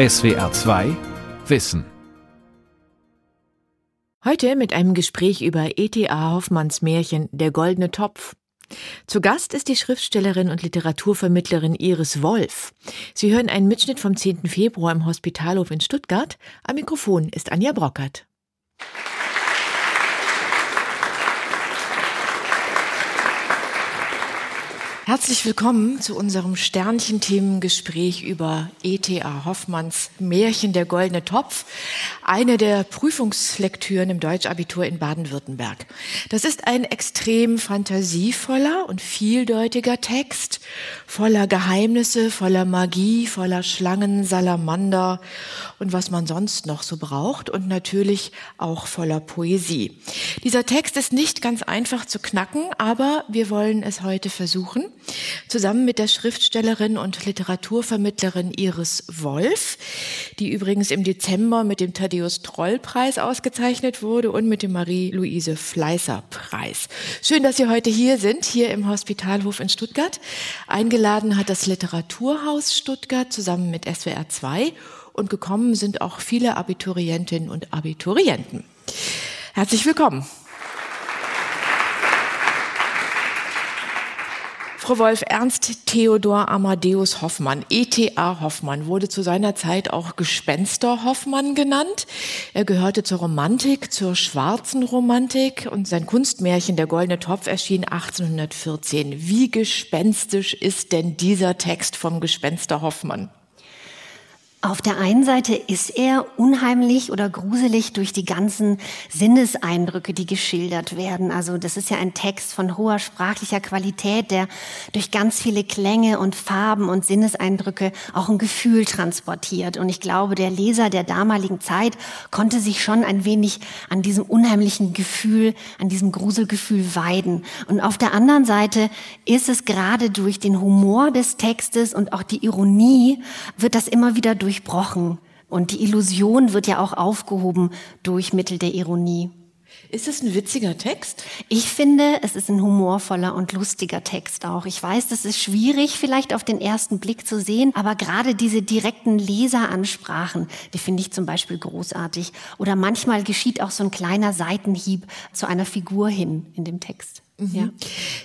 SWR 2 Wissen. Heute mit einem Gespräch über E.T.A. Hoffmanns Märchen Der goldene Topf. Zu Gast ist die Schriftstellerin und Literaturvermittlerin Iris Wolf. Sie hören einen Mitschnitt vom 10. Februar im Hospitalhof in Stuttgart. Am Mikrofon ist Anja Brockert. Herzlich willkommen zu unserem Sternchen-Themengespräch über E.T.A. Hoffmanns Märchen Der goldene Topf, eine der Prüfungslektüren im Deutschabitur in Baden-Württemberg. Das ist ein extrem fantasievoller und vieldeutiger Text, voller Geheimnisse, voller Magie, voller Schlangen, Salamander und was man sonst noch so braucht und natürlich auch voller Poesie. Dieser Text ist nicht ganz einfach zu knacken, aber wir wollen es heute versuchen zusammen mit der Schriftstellerin und Literaturvermittlerin Iris Wolf, die übrigens im Dezember mit dem Thaddeus Troll Preis ausgezeichnet wurde und mit dem Marie-Louise Fleißer Preis. Schön, dass Sie heute hier sind, hier im Hospitalhof in Stuttgart. Eingeladen hat das Literaturhaus Stuttgart zusammen mit SWR 2 und gekommen sind auch viele Abiturientinnen und Abiturienten. Herzlich willkommen. Frau Wolf, Ernst Theodor Amadeus Hoffmann, ETA Hoffmann, wurde zu seiner Zeit auch Gespenster Hoffmann genannt. Er gehörte zur Romantik, zur schwarzen Romantik und sein Kunstmärchen Der goldene Topf erschien 1814. Wie gespenstisch ist denn dieser Text vom Gespenster Hoffmann? Auf der einen Seite ist er unheimlich oder gruselig durch die ganzen Sinneseindrücke, die geschildert werden. Also das ist ja ein Text von hoher sprachlicher Qualität, der durch ganz viele Klänge und Farben und Sinneseindrücke auch ein Gefühl transportiert. Und ich glaube, der Leser der damaligen Zeit konnte sich schon ein wenig an diesem unheimlichen Gefühl, an diesem Gruselgefühl weiden. Und auf der anderen Seite ist es gerade durch den Humor des Textes und auch die Ironie, wird das immer wieder durch durchbrochen und die Illusion wird ja auch aufgehoben durch Mittel der Ironie. Ist es ein witziger Text? Ich finde, es ist ein humorvoller und lustiger Text auch. Ich weiß, das ist schwierig vielleicht auf den ersten Blick zu sehen, aber gerade diese direkten Leseransprachen, die finde ich zum Beispiel großartig. Oder manchmal geschieht auch so ein kleiner Seitenhieb zu einer Figur hin in dem Text. Mhm. Ja.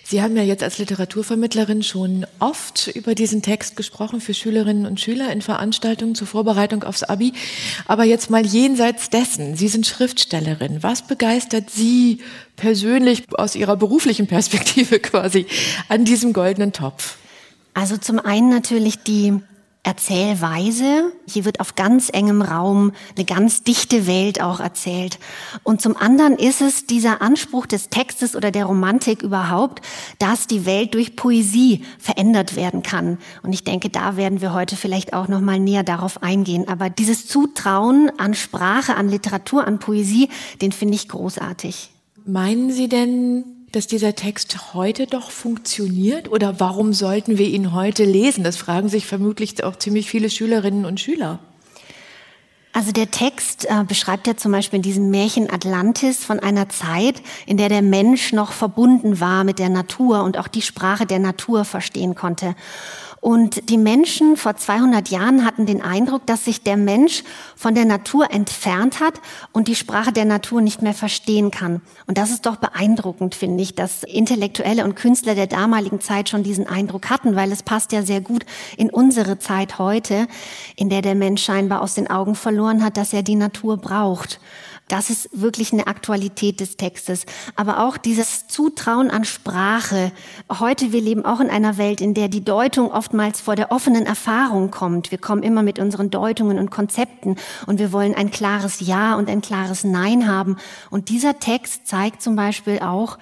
Sie haben ja jetzt als Literaturvermittlerin schon oft über diesen Text gesprochen für Schülerinnen und Schüler in Veranstaltungen zur Vorbereitung aufs Abi. Aber jetzt mal jenseits dessen. Sie sind Schriftstellerin. Was begeistert Sie persönlich aus Ihrer beruflichen Perspektive quasi an diesem goldenen Topf? Also zum einen natürlich die Erzählweise. Hier wird auf ganz engem Raum eine ganz dichte Welt auch erzählt. Und zum anderen ist es dieser Anspruch des Textes oder der Romantik überhaupt, dass die Welt durch Poesie verändert werden kann. Und ich denke, da werden wir heute vielleicht auch noch mal näher darauf eingehen. Aber dieses Zutrauen an Sprache, an Literatur, an Poesie, den finde ich großartig. Meinen Sie denn, dass dieser Text heute doch funktioniert? Oder warum sollten wir ihn heute lesen? Das fragen sich vermutlich auch ziemlich viele Schülerinnen und Schüler. Also der Text äh, beschreibt ja zum Beispiel in diesem Märchen Atlantis von einer Zeit, in der der Mensch noch verbunden war mit der Natur und auch die Sprache der Natur verstehen konnte. Und die Menschen vor 200 Jahren hatten den Eindruck, dass sich der Mensch von der Natur entfernt hat und die Sprache der Natur nicht mehr verstehen kann. Und das ist doch beeindruckend, finde ich, dass Intellektuelle und Künstler der damaligen Zeit schon diesen Eindruck hatten, weil es passt ja sehr gut in unsere Zeit heute, in der der Mensch scheinbar aus den Augen verloren hat, dass er die Natur braucht. Das ist wirklich eine Aktualität des Textes. Aber auch dieses Zutrauen an Sprache. Heute, wir leben auch in einer Welt, in der die Deutung oftmals vor der offenen Erfahrung kommt. Wir kommen immer mit unseren Deutungen und Konzepten und wir wollen ein klares Ja und ein klares Nein haben. Und dieser Text zeigt zum Beispiel auch,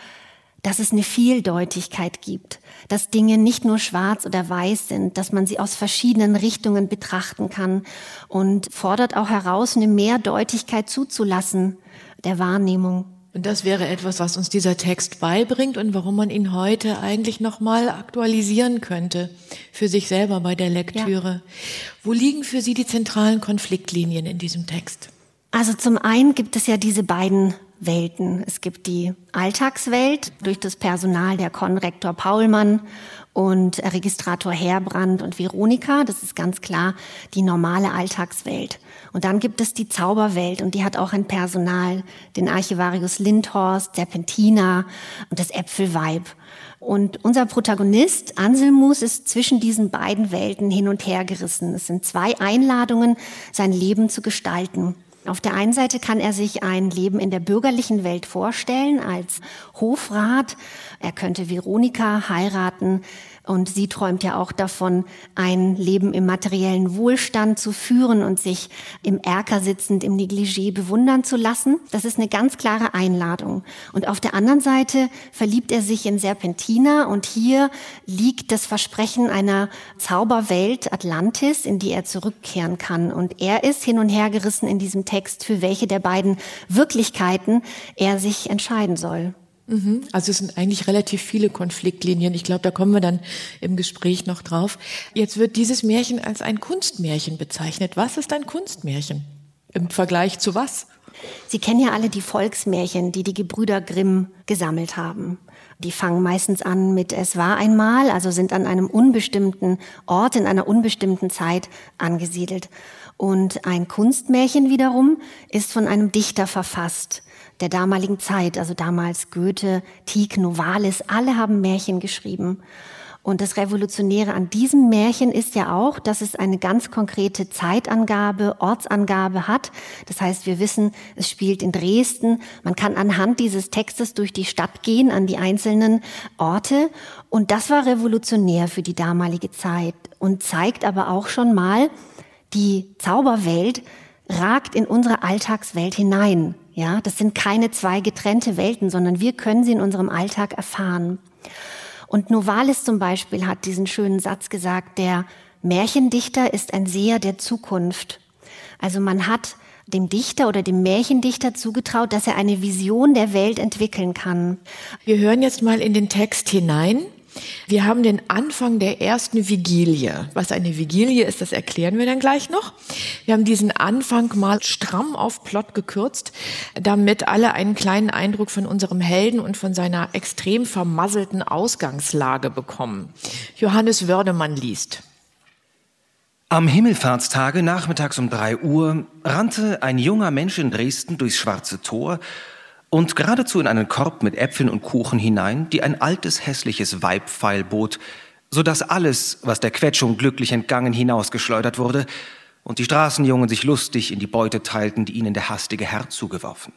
dass es eine Vieldeutigkeit gibt, dass Dinge nicht nur schwarz oder weiß sind, dass man sie aus verschiedenen Richtungen betrachten kann und fordert auch heraus, eine Mehrdeutigkeit zuzulassen der Wahrnehmung. Und das wäre etwas, was uns dieser Text beibringt und warum man ihn heute eigentlich nochmal aktualisieren könnte für sich selber bei der Lektüre. Ja. Wo liegen für Sie die zentralen Konfliktlinien in diesem Text? Also zum einen gibt es ja diese beiden Welten. Es gibt die Alltagswelt durch das Personal der Konrektor Paulmann und Registrator Herbrand und Veronika. Das ist ganz klar die normale Alltagswelt. Und dann gibt es die Zauberwelt und die hat auch ein Personal, den Archivarius Lindhorst, Serpentina und das Äpfelweib. Und unser Protagonist Anselmus ist zwischen diesen beiden Welten hin und her gerissen. Es sind zwei Einladungen, sein Leben zu gestalten. Auf der einen Seite kann er sich ein Leben in der bürgerlichen Welt vorstellen als Hofrat. Er könnte Veronika heiraten. Und sie träumt ja auch davon, ein Leben im materiellen Wohlstand zu führen und sich im Erker sitzend im Negligé bewundern zu lassen. Das ist eine ganz klare Einladung. Und auf der anderen Seite verliebt er sich in Serpentina und hier liegt das Versprechen einer Zauberwelt Atlantis, in die er zurückkehren kann. Und er ist hin und her gerissen in diesem Text, für welche der beiden Wirklichkeiten er sich entscheiden soll. Mhm. Also es sind eigentlich relativ viele Konfliktlinien. Ich glaube, da kommen wir dann im Gespräch noch drauf. Jetzt wird dieses Märchen als ein Kunstmärchen bezeichnet. Was ist ein Kunstmärchen? Im Vergleich zu was? Sie kennen ja alle die Volksmärchen, die die Gebrüder Grimm gesammelt haben. Die fangen meistens an mit Es war einmal, also sind an einem unbestimmten Ort in einer unbestimmten Zeit angesiedelt. Und ein Kunstmärchen wiederum ist von einem Dichter verfasst der damaligen Zeit, also damals Goethe, Tieck, Novalis, alle haben Märchen geschrieben. Und das Revolutionäre an diesem Märchen ist ja auch, dass es eine ganz konkrete Zeitangabe, Ortsangabe hat. Das heißt, wir wissen, es spielt in Dresden. Man kann anhand dieses Textes durch die Stadt gehen, an die einzelnen Orte. Und das war revolutionär für die damalige Zeit und zeigt aber auch schon mal, die Zauberwelt ragt in unsere Alltagswelt hinein. Ja, das sind keine zwei getrennte Welten, sondern wir können sie in unserem Alltag erfahren. Und Novalis zum Beispiel hat diesen schönen Satz gesagt, der Märchendichter ist ein Seher der Zukunft. Also man hat dem Dichter oder dem Märchendichter zugetraut, dass er eine Vision der Welt entwickeln kann. Wir hören jetzt mal in den Text hinein. Wir haben den Anfang der ersten Vigilie. Was eine Vigilie ist, das erklären wir dann gleich noch. Wir haben diesen Anfang mal stramm auf Plot gekürzt, damit alle einen kleinen Eindruck von unserem Helden und von seiner extrem vermasselten Ausgangslage bekommen. Johannes Wördemann liest. Am Himmelfahrtstage nachmittags um drei Uhr rannte ein junger Mensch in Dresden durchs Schwarze Tor und geradezu in einen Korb mit Äpfeln und Kuchen hinein, die ein altes, hässliches Weib feilbot, so dass alles, was der Quetschung glücklich entgangen, hinausgeschleudert wurde und die Straßenjungen sich lustig in die Beute teilten, die ihnen der hastige Herr zugeworfen.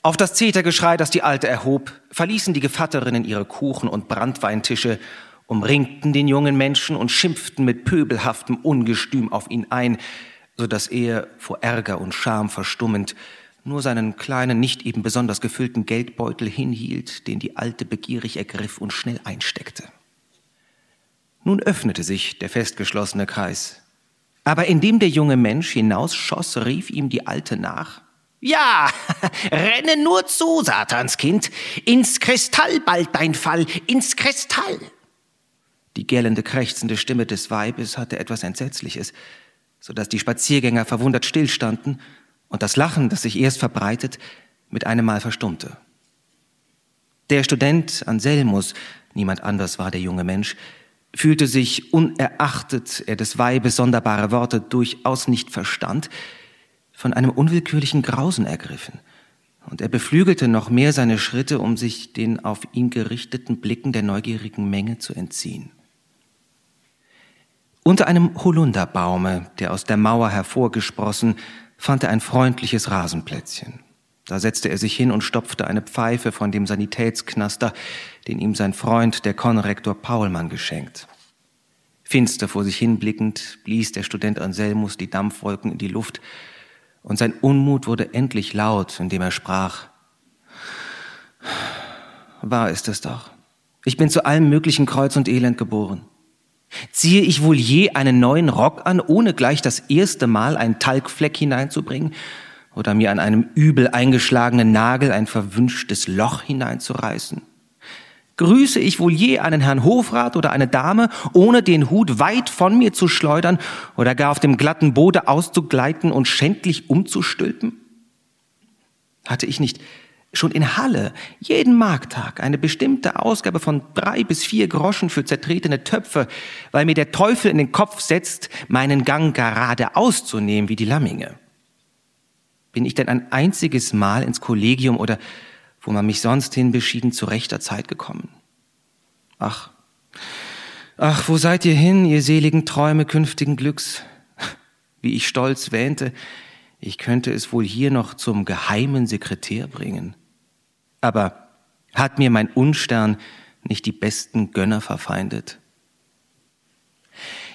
Auf das Zetergeschrei, das die Alte erhob, verließen die Gevatterinnen ihre Kuchen- und Brandweintische, umringten den jungen Menschen und schimpften mit pöbelhaftem Ungestüm auf ihn ein, so dass er, vor Ärger und Scham verstummend, nur seinen kleinen, nicht eben besonders gefüllten Geldbeutel hinhielt, den die Alte begierig ergriff und schnell einsteckte. Nun öffnete sich der festgeschlossene Kreis. Aber indem der junge Mensch hinausschoss, rief ihm die Alte nach. Ja, renne nur zu, Satanskind. Ins Kristall bald dein Fall, ins Kristall. Die gellende, krächzende Stimme des Weibes hatte etwas Entsetzliches, so dass die Spaziergänger verwundert stillstanden und das Lachen, das sich erst verbreitet, mit einem Mal verstummte. Der Student Anselmus, niemand anders war der junge Mensch, fühlte sich, unerachtet er des Weibes sonderbare Worte durchaus nicht verstand, von einem unwillkürlichen Grausen ergriffen, und er beflügelte noch mehr seine Schritte, um sich den auf ihn gerichteten Blicken der neugierigen Menge zu entziehen. Unter einem Holunderbaume, der aus der Mauer hervorgesprossen, fand er ein freundliches Rasenplätzchen. Da setzte er sich hin und stopfte eine Pfeife von dem Sanitätsknaster, den ihm sein Freund, der Konrektor Paulmann, geschenkt. Finster vor sich hinblickend blies der Student Anselmus die Dampfwolken in die Luft, und sein Unmut wurde endlich laut, indem er sprach. Wahr ist es doch. Ich bin zu allem möglichen Kreuz und Elend geboren. Ziehe ich wohl je einen neuen Rock an, ohne gleich das erste Mal einen Talgfleck hineinzubringen oder mir an einem übel eingeschlagenen Nagel ein verwünschtes Loch hineinzureißen? Grüße ich wohl je einen Herrn Hofrat oder eine Dame, ohne den Hut weit von mir zu schleudern oder gar auf dem glatten Bode auszugleiten und schändlich umzustülpen? Hatte ich nicht schon in Halle jeden Markttag eine bestimmte Ausgabe von drei bis vier Groschen für zertretene Töpfe, weil mir der Teufel in den Kopf setzt, meinen Gang gerade auszunehmen wie die Lamminge. Bin ich denn ein einziges Mal ins Kollegium oder wo man mich sonst hin beschieden zu rechter Zeit gekommen? Ach, ach, wo seid ihr hin, ihr seligen Träume künftigen Glücks? Wie ich stolz wähnte, ich könnte es wohl hier noch zum geheimen Sekretär bringen. Aber hat mir mein Unstern nicht die besten Gönner verfeindet?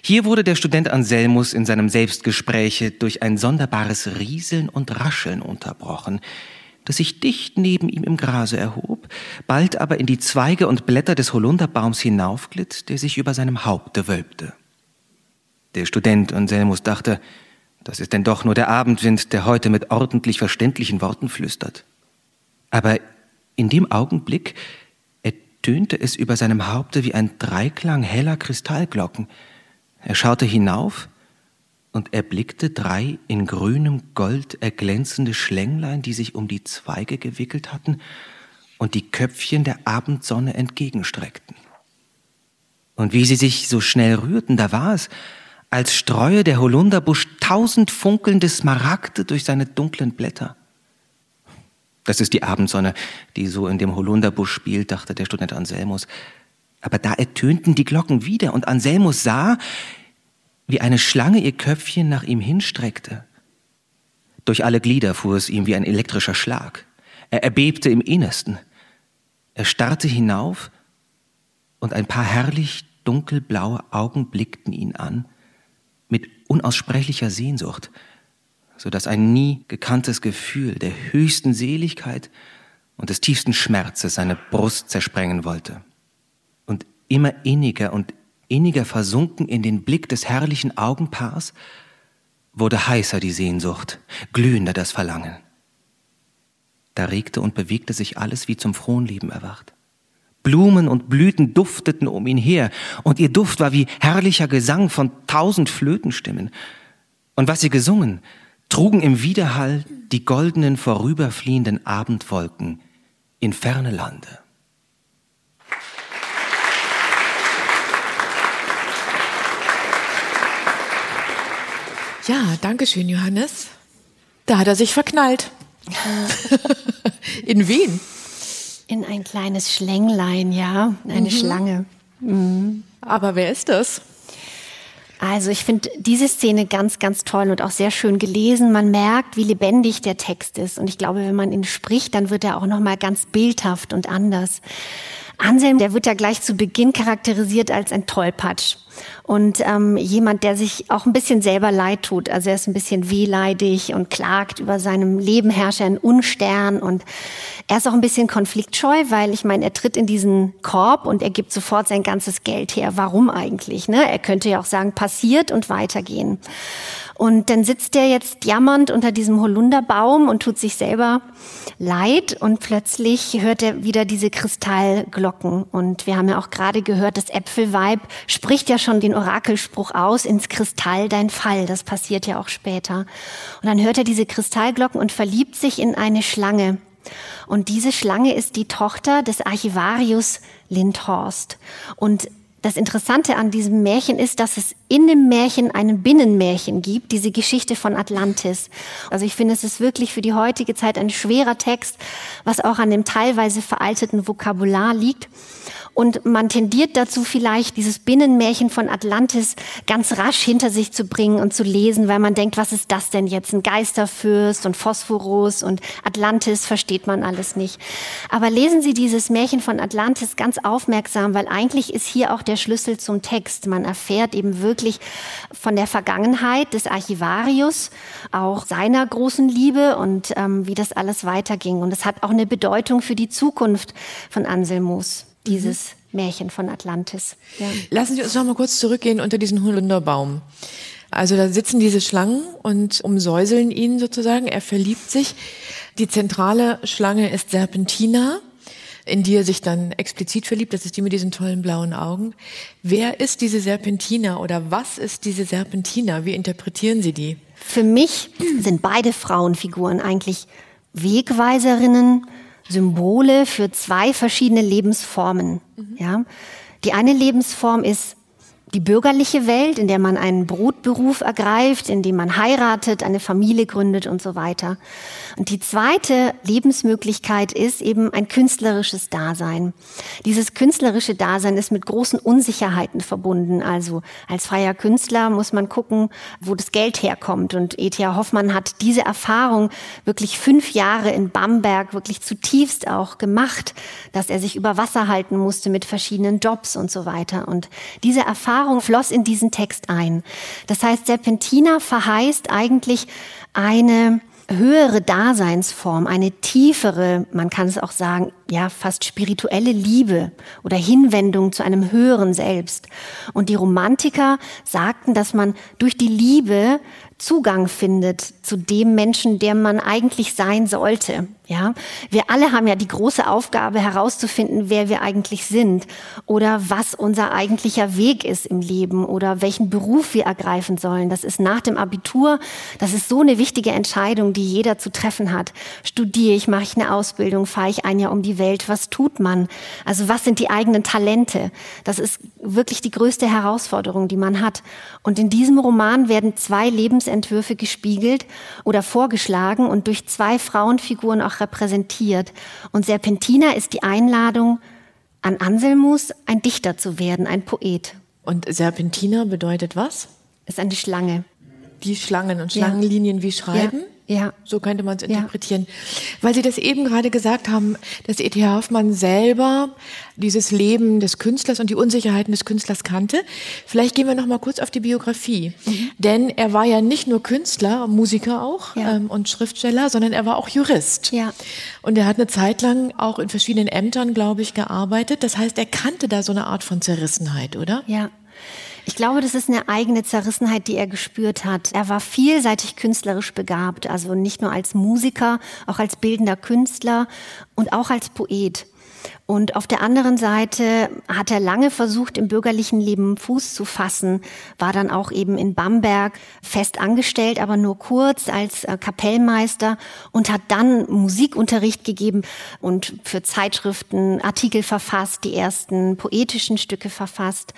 Hier wurde der Student Anselmus in seinem Selbstgespräche durch ein sonderbares Rieseln und Rascheln unterbrochen, das sich dicht neben ihm im Grase erhob, bald aber in die Zweige und Blätter des Holunderbaums hinaufglitt, der sich über seinem Haupte wölbte. Der Student Anselmus dachte, das ist denn doch nur der Abendwind, der heute mit ordentlich verständlichen Worten flüstert. Aber in dem Augenblick ertönte es über seinem Haupte wie ein Dreiklang heller Kristallglocken. Er schaute hinauf und erblickte drei in grünem Gold erglänzende Schlänglein, die sich um die Zweige gewickelt hatten und die Köpfchen der Abendsonne entgegenstreckten. Und wie sie sich so schnell rührten, da war es, als streue der Holunderbusch tausend funkelnde Smaragde durch seine dunklen Blätter. Das ist die Abendsonne, die so in dem Holunderbusch spielt, dachte der Student Anselmus. Aber da ertönten die Glocken wieder und Anselmus sah, wie eine Schlange ihr Köpfchen nach ihm hinstreckte. Durch alle Glieder fuhr es ihm wie ein elektrischer Schlag. Er erbebte im Innersten. Er starrte hinauf und ein paar herrlich dunkelblaue Augen blickten ihn an mit unaussprechlicher Sehnsucht so dass ein nie gekanntes Gefühl der höchsten Seligkeit und des tiefsten Schmerzes seine Brust zersprengen wollte. Und immer inniger und inniger versunken in den Blick des herrlichen Augenpaars, wurde heißer die Sehnsucht, glühender das Verlangen. Da regte und bewegte sich alles wie zum frohen Leben erwacht. Blumen und Blüten dufteten um ihn her, und ihr Duft war wie herrlicher Gesang von tausend Flötenstimmen. Und was sie gesungen, trugen im Widerhall die goldenen vorüberfliehenden Abendwolken in ferne Lande. Ja, danke schön, Johannes. Da hat er sich verknallt. in wen? In ein kleines Schlänglein, ja, eine mhm. Schlange. Mhm. Aber wer ist das? Also ich finde diese Szene ganz, ganz toll und auch sehr schön gelesen. Man merkt, wie lebendig der Text ist. Und ich glaube, wenn man ihn spricht, dann wird er auch nochmal ganz bildhaft und anders. Anselm, der wird ja gleich zu Beginn charakterisiert als ein Tollpatsch und ähm, jemand, der sich auch ein bisschen selber leid tut. Also er ist ein bisschen wehleidig und klagt über seinem Leben herrscht ein Unstern und er ist auch ein bisschen konfliktscheu, weil ich meine, er tritt in diesen Korb und er gibt sofort sein ganzes Geld her. Warum eigentlich? Ne? Er könnte ja auch sagen, passiert und weitergehen. Und dann sitzt er jetzt jammernd unter diesem Holunderbaum und tut sich selber leid und plötzlich hört er wieder diese Kristallglocken. Und wir haben ja auch gerade gehört, das Äpfelweib spricht ja schon den Orakelspruch aus, ins Kristall dein Fall. Das passiert ja auch später. Und dann hört er diese Kristallglocken und verliebt sich in eine Schlange. Und diese Schlange ist die Tochter des Archivarius Lindhorst. Und das Interessante an diesem Märchen ist, dass es in dem Märchen einen Binnenmärchen gibt, diese Geschichte von Atlantis. Also ich finde, es ist wirklich für die heutige Zeit ein schwerer Text, was auch an dem teilweise veralteten Vokabular liegt. Und man tendiert dazu vielleicht, dieses Binnenmärchen von Atlantis ganz rasch hinter sich zu bringen und zu lesen, weil man denkt, was ist das denn jetzt? Ein Geisterfürst und Phosphorus und Atlantis versteht man alles nicht. Aber lesen Sie dieses Märchen von Atlantis ganz aufmerksam, weil eigentlich ist hier auch der Schlüssel zum Text. Man erfährt eben wirklich von der Vergangenheit des Archivarius, auch seiner großen Liebe und ähm, wie das alles weiterging. Und es hat auch eine Bedeutung für die Zukunft von Anselmus dieses mhm. Märchen von Atlantis. Ja. Lassen Sie uns noch mal kurz zurückgehen unter diesen Holunderbaum. Also da sitzen diese Schlangen und umsäuseln ihn sozusagen. Er verliebt sich. Die zentrale Schlange ist Serpentina, in die er sich dann explizit verliebt. Das ist die mit diesen tollen blauen Augen. Wer ist diese Serpentina oder was ist diese Serpentina? Wie interpretieren Sie die? Für mich sind beide Frauenfiguren eigentlich Wegweiserinnen, Symbole für zwei verschiedene Lebensformen. Mhm. Ja? Die eine Lebensform ist die bürgerliche Welt, in der man einen Brotberuf ergreift, in dem man heiratet, eine Familie gründet und so weiter. Und die zweite Lebensmöglichkeit ist eben ein künstlerisches Dasein. Dieses künstlerische Dasein ist mit großen Unsicherheiten verbunden. Also als freier Künstler muss man gucken, wo das Geld herkommt. Und E.T.A. Hoffmann hat diese Erfahrung wirklich fünf Jahre in Bamberg wirklich zutiefst auch gemacht, dass er sich über Wasser halten musste mit verschiedenen Jobs und so weiter. Und diese Erfahrung floss in diesen Text ein. Das heißt, Serpentina verheißt eigentlich eine höhere Daseinsform, eine tiefere, man kann es auch sagen, ja, fast spirituelle Liebe oder Hinwendung zu einem höheren Selbst. Und die Romantiker sagten, dass man durch die Liebe Zugang findet zu dem Menschen, der man eigentlich sein sollte. Ja, wir alle haben ja die große Aufgabe herauszufinden, wer wir eigentlich sind oder was unser eigentlicher Weg ist im Leben oder welchen Beruf wir ergreifen sollen. Das ist nach dem Abitur, das ist so eine wichtige Entscheidung, die jeder zu treffen hat. Studiere ich, mache ich eine Ausbildung, fahre ich ein Jahr um die Welt, was tut man? Also was sind die eigenen Talente? Das ist wirklich die größte Herausforderung, die man hat. Und in diesem Roman werden zwei Lebensentwürfe gespiegelt oder vorgeschlagen und durch zwei Frauenfiguren auch repräsentiert. Und Serpentina ist die Einladung an Anselmus, ein Dichter zu werden, ein Poet. Und Serpentina bedeutet was? Ist eine Schlange. Die Schlangen und Schlangenlinien ja. wie Schreiben? Ja. Ja. So könnte man es interpretieren. Ja. Weil Sie das eben gerade gesagt haben, dass E.T. Hoffmann selber dieses Leben des Künstlers und die Unsicherheiten des Künstlers kannte. Vielleicht gehen wir noch mal kurz auf die Biografie. Mhm. Denn er war ja nicht nur Künstler, Musiker auch ja. ähm, und Schriftsteller, sondern er war auch Jurist. Ja. Und er hat eine Zeit lang auch in verschiedenen Ämtern, glaube ich, gearbeitet. Das heißt, er kannte da so eine Art von Zerrissenheit, oder? Ja. Ich glaube, das ist eine eigene Zerrissenheit, die er gespürt hat. Er war vielseitig künstlerisch begabt, also nicht nur als Musiker, auch als bildender Künstler und auch als Poet. Und auf der anderen Seite hat er lange versucht, im bürgerlichen Leben Fuß zu fassen, war dann auch eben in Bamberg fest angestellt, aber nur kurz als äh, Kapellmeister und hat dann Musikunterricht gegeben und für Zeitschriften Artikel verfasst, die ersten poetischen Stücke verfasst.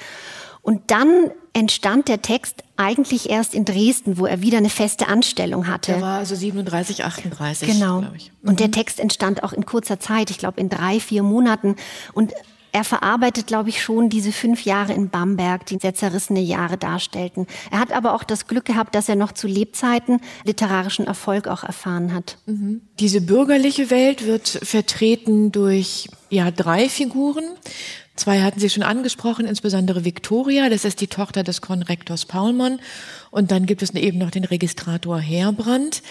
Und dann entstand der Text eigentlich erst in Dresden, wo er wieder eine feste Anstellung hatte. Er war also 37, 38, genau. ich. Mhm. Und der mhm. Text entstand auch in kurzer Zeit, ich glaube in drei, vier Monaten. Und er verarbeitet, glaube ich, schon diese fünf Jahre in Bamberg, die sehr zerrissene Jahre darstellten. Er hat aber auch das Glück gehabt, dass er noch zu Lebzeiten literarischen Erfolg auch erfahren hat. Mhm. Diese bürgerliche Welt wird vertreten durch ja drei Figuren. Zwei hatten Sie schon angesprochen, insbesondere Victoria, das ist die Tochter des Konrektors Paulmann. Und dann gibt es eben noch den Registrator Herbrand.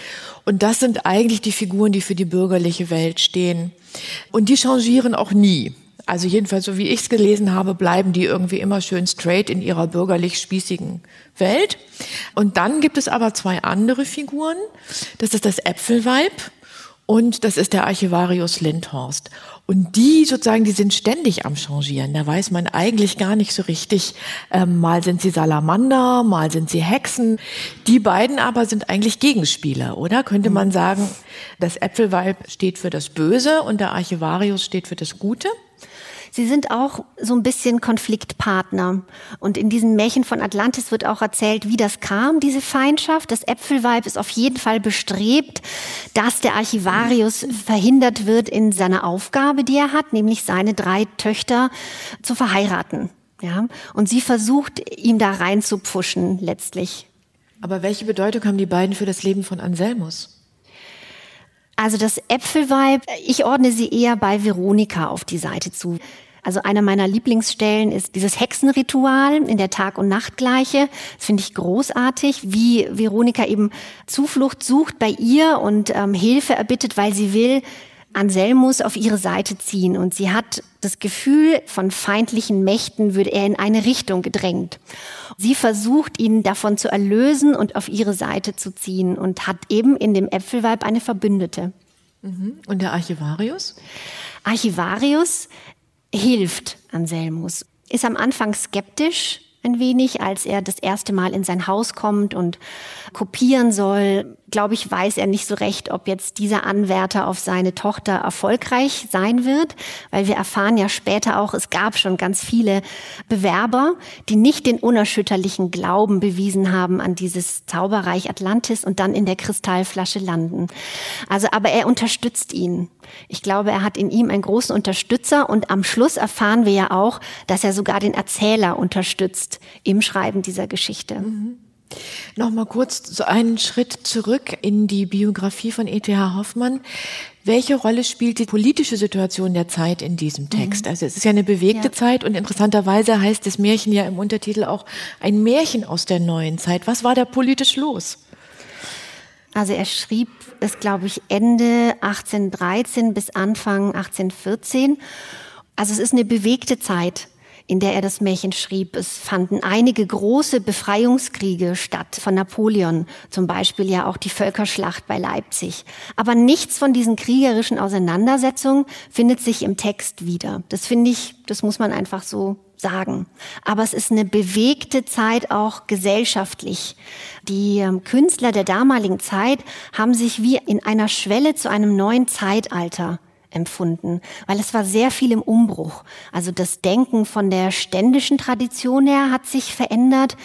Und das sind eigentlich die Figuren, die für die bürgerliche Welt stehen. Und die changieren auch nie. Also jedenfalls, so wie ich es gelesen habe, bleiben die irgendwie immer schön straight in ihrer bürgerlich-spießigen Welt. Und dann gibt es aber zwei andere Figuren. Das ist das Äpfelweib und das ist der Archivarius Lindhorst. Und die sozusagen, die sind ständig am Changieren. Da weiß man eigentlich gar nicht so richtig. Ähm, mal sind sie Salamander, mal sind sie Hexen. Die beiden aber sind eigentlich Gegenspieler, oder? Könnte man sagen, das Äpfelweib steht für das Böse und der Archivarius steht für das Gute? Sie sind auch so ein bisschen Konfliktpartner. Und in diesem Märchen von Atlantis wird auch erzählt, wie das kam, diese Feindschaft. Das Äpfelweib ist auf jeden Fall bestrebt, dass der Archivarius verhindert wird in seiner Aufgabe, die er hat, nämlich seine drei Töchter zu verheiraten. Ja, und sie versucht, ihm da reinzupfuschen, letztlich. Aber welche Bedeutung haben die beiden für das Leben von Anselmus? Also das Äpfelweib, ich ordne sie eher bei Veronika auf die Seite zu. Also eine meiner Lieblingsstellen ist dieses Hexenritual in der Tag- und Nachtgleiche. Das finde ich großartig, wie Veronika eben Zuflucht sucht bei ihr und ähm, Hilfe erbittet, weil sie will Anselmus auf ihre Seite ziehen. Und sie hat das Gefühl, von feindlichen Mächten würde er in eine Richtung gedrängt. Sie versucht, ihn davon zu erlösen und auf ihre Seite zu ziehen und hat eben in dem Äpfelweib eine Verbündete. Mhm. Und der Archivarius? Archivarius hilft Anselmus, ist am Anfang skeptisch, ein wenig, als er das erste Mal in sein Haus kommt und kopieren soll, glaube ich, weiß er nicht so recht, ob jetzt dieser Anwärter auf seine Tochter erfolgreich sein wird, weil wir erfahren ja später auch, es gab schon ganz viele Bewerber, die nicht den unerschütterlichen Glauben bewiesen haben an dieses Zauberreich Atlantis und dann in der Kristallflasche landen. Also, aber er unterstützt ihn. Ich glaube, er hat in ihm einen großen Unterstützer und am Schluss erfahren wir ja auch, dass er sogar den Erzähler unterstützt im Schreiben dieser Geschichte. Mhm. Noch mal kurz so einen Schritt zurück in die Biografie von E.T.H. Hoffmann. Welche Rolle spielt die politische Situation der Zeit in diesem Text? Mhm. Also es ist ja eine bewegte ja. Zeit und interessanterweise heißt das Märchen ja im Untertitel auch ein Märchen aus der neuen Zeit. Was war da politisch los? Also er schrieb es, glaube ich, Ende 1813 bis Anfang 1814. Also es ist eine bewegte Zeit in der er das Märchen schrieb. Es fanden einige große Befreiungskriege statt von Napoleon, zum Beispiel ja auch die Völkerschlacht bei Leipzig. Aber nichts von diesen kriegerischen Auseinandersetzungen findet sich im Text wieder. Das finde ich, das muss man einfach so sagen. Aber es ist eine bewegte Zeit auch gesellschaftlich. Die ähm, Künstler der damaligen Zeit haben sich wie in einer Schwelle zu einem neuen Zeitalter empfunden, weil es war sehr viel im Umbruch. Also das Denken von der ständischen Tradition her hat sich verändert,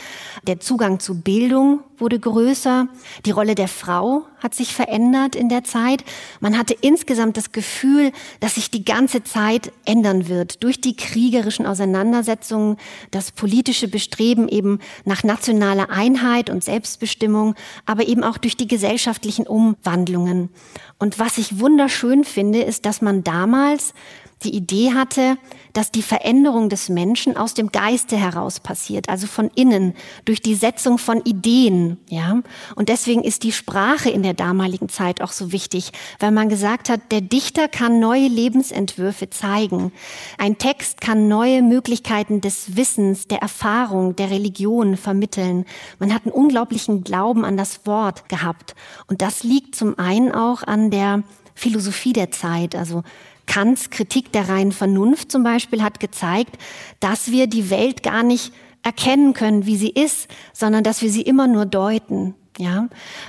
der Zugang zu Bildung wurde größer, die Rolle der Frau hat sich verändert in der Zeit. Man hatte insgesamt das Gefühl, dass sich die ganze Zeit ändern wird durch die kriegerischen Auseinandersetzungen, das politische Bestreben eben nach nationaler Einheit und Selbstbestimmung, aber eben auch durch die gesellschaftlichen Umwandlungen. Und was ich wunderschön finde, ist, dass man damals die Idee hatte, dass die Veränderung des Menschen aus dem Geiste heraus passiert, also von innen, durch die Setzung von Ideen, ja. Und deswegen ist die Sprache in der damaligen Zeit auch so wichtig, weil man gesagt hat, der Dichter kann neue Lebensentwürfe zeigen. Ein Text kann neue Möglichkeiten des Wissens, der Erfahrung, der Religion vermitteln. Man hat einen unglaublichen Glauben an das Wort gehabt. Und das liegt zum einen auch an der Philosophie der Zeit, also Kants Kritik der reinen Vernunft zum Beispiel hat gezeigt, dass wir die Welt gar nicht erkennen können, wie sie ist, sondern dass wir sie immer nur deuten. Ja,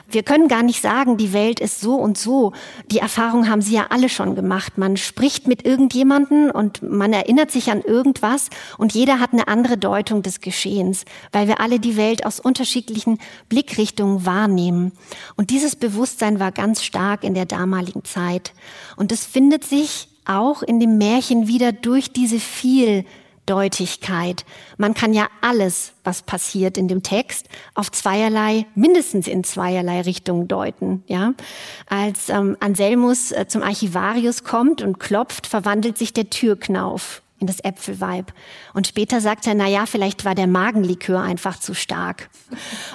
wir können gar nicht sagen, die Welt ist so und so. Die Erfahrung haben Sie ja alle schon gemacht. Man spricht mit irgendjemanden und man erinnert sich an irgendwas und jeder hat eine andere Deutung des Geschehens, weil wir alle die Welt aus unterschiedlichen Blickrichtungen wahrnehmen. Und dieses Bewusstsein war ganz stark in der damaligen Zeit. Und es findet sich auch in dem Märchen wieder durch diese Vieldeutigkeit. Man kann ja alles, was passiert in dem Text, auf zweierlei, mindestens in zweierlei Richtungen deuten. Ja, als ähm, Anselmus äh, zum Archivarius kommt und klopft, verwandelt sich der Türknauf in das Äpfelweib. Und später sagt er, na ja, vielleicht war der Magenlikör einfach zu stark.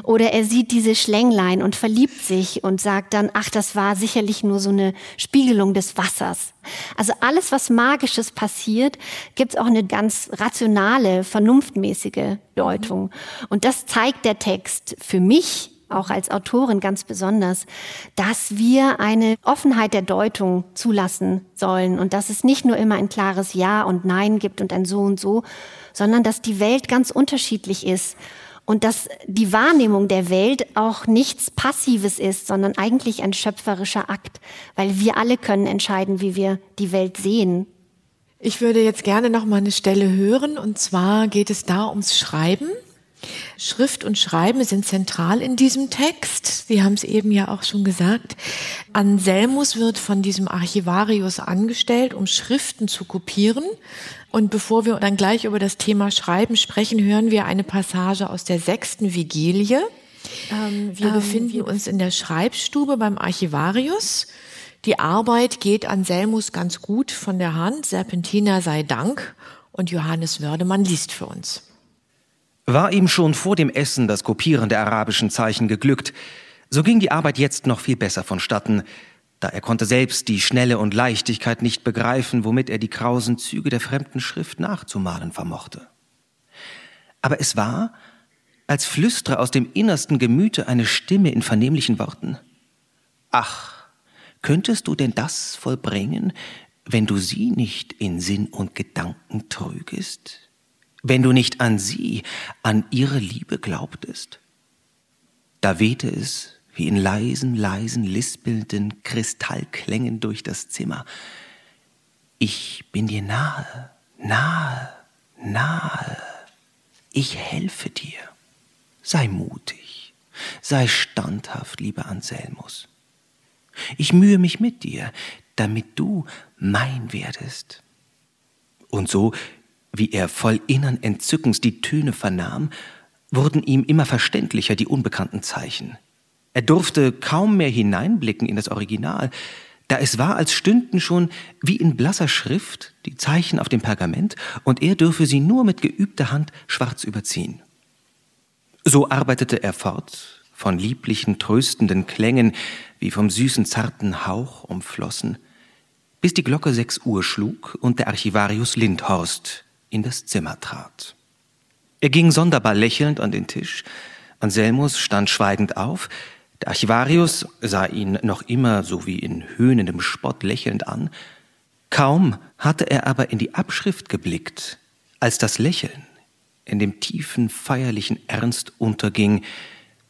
Oder er sieht diese Schlänglein und verliebt sich und sagt dann, ach, das war sicherlich nur so eine Spiegelung des Wassers. Also alles, was Magisches passiert, gibt es auch eine ganz rationale, vernunftmäßige Deutung. Und das zeigt der Text für mich auch als Autorin ganz besonders, dass wir eine Offenheit der Deutung zulassen sollen und dass es nicht nur immer ein klares Ja und Nein gibt und ein So und So, sondern dass die Welt ganz unterschiedlich ist und dass die Wahrnehmung der Welt auch nichts Passives ist, sondern eigentlich ein schöpferischer Akt, weil wir alle können entscheiden, wie wir die Welt sehen. Ich würde jetzt gerne noch mal eine Stelle hören und zwar geht es da ums Schreiben. Schrift und Schreiben sind zentral in diesem Text. Sie haben es eben ja auch schon gesagt. Anselmus wird von diesem Archivarius angestellt, um Schriften zu kopieren. Und bevor wir dann gleich über das Thema Schreiben sprechen, hören wir eine Passage aus der sechsten Vigilie. Ähm, wir ähm, befinden uns in der Schreibstube beim Archivarius. Die Arbeit geht Anselmus ganz gut von der Hand. Serpentina sei Dank. Und Johannes Wördemann liest für uns. War ihm schon vor dem Essen das Kopieren der arabischen Zeichen geglückt, so ging die Arbeit jetzt noch viel besser vonstatten, da er konnte selbst die Schnelle und Leichtigkeit nicht begreifen, womit er die krausen Züge der fremden Schrift nachzumalen vermochte. Aber es war, als flüstere aus dem innersten Gemüte eine Stimme in vernehmlichen Worten. Ach, könntest du denn das vollbringen, wenn du sie nicht in Sinn und Gedanken trügest? Wenn du nicht an sie, an ihre Liebe glaubtest? Da wehte es, wie in leisen, leisen, lispelnden Kristallklängen durch das Zimmer. Ich bin dir nahe, nahe, nahe. Ich helfe dir. Sei mutig, sei standhaft, lieber Anselmus. Ich mühe mich mit dir, damit du mein werdest. Und so, wie er voll innern Entzückens die Töne vernahm, wurden ihm immer verständlicher die unbekannten Zeichen. Er durfte kaum mehr hineinblicken in das Original, da es war, als stünden schon wie in blasser Schrift die Zeichen auf dem Pergament und er dürfe sie nur mit geübter Hand schwarz überziehen. So arbeitete er fort, von lieblichen, tröstenden Klängen, wie vom süßen, zarten Hauch umflossen, bis die Glocke sechs Uhr schlug und der Archivarius Lindhorst in das Zimmer trat. Er ging sonderbar lächelnd an den Tisch, Anselmus stand schweigend auf, der Archivarius sah ihn noch immer so wie in höhnendem Spott lächelnd an. Kaum hatte er aber in die Abschrift geblickt, als das Lächeln in dem tiefen, feierlichen Ernst unterging,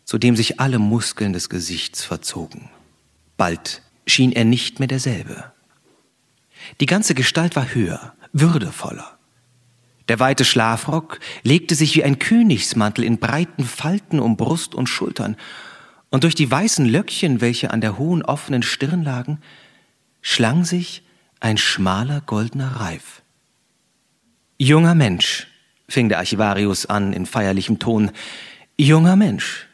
zu dem sich alle Muskeln des Gesichts verzogen. Bald schien er nicht mehr derselbe. Die ganze Gestalt war höher, würdevoller. Der weite Schlafrock legte sich wie ein Königsmantel in breiten Falten um Brust und Schultern, und durch die weißen Löckchen, welche an der hohen offenen Stirn lagen, schlang sich ein schmaler goldener Reif. Junger Mensch, fing der Archivarius an in feierlichem Ton, junger Mensch,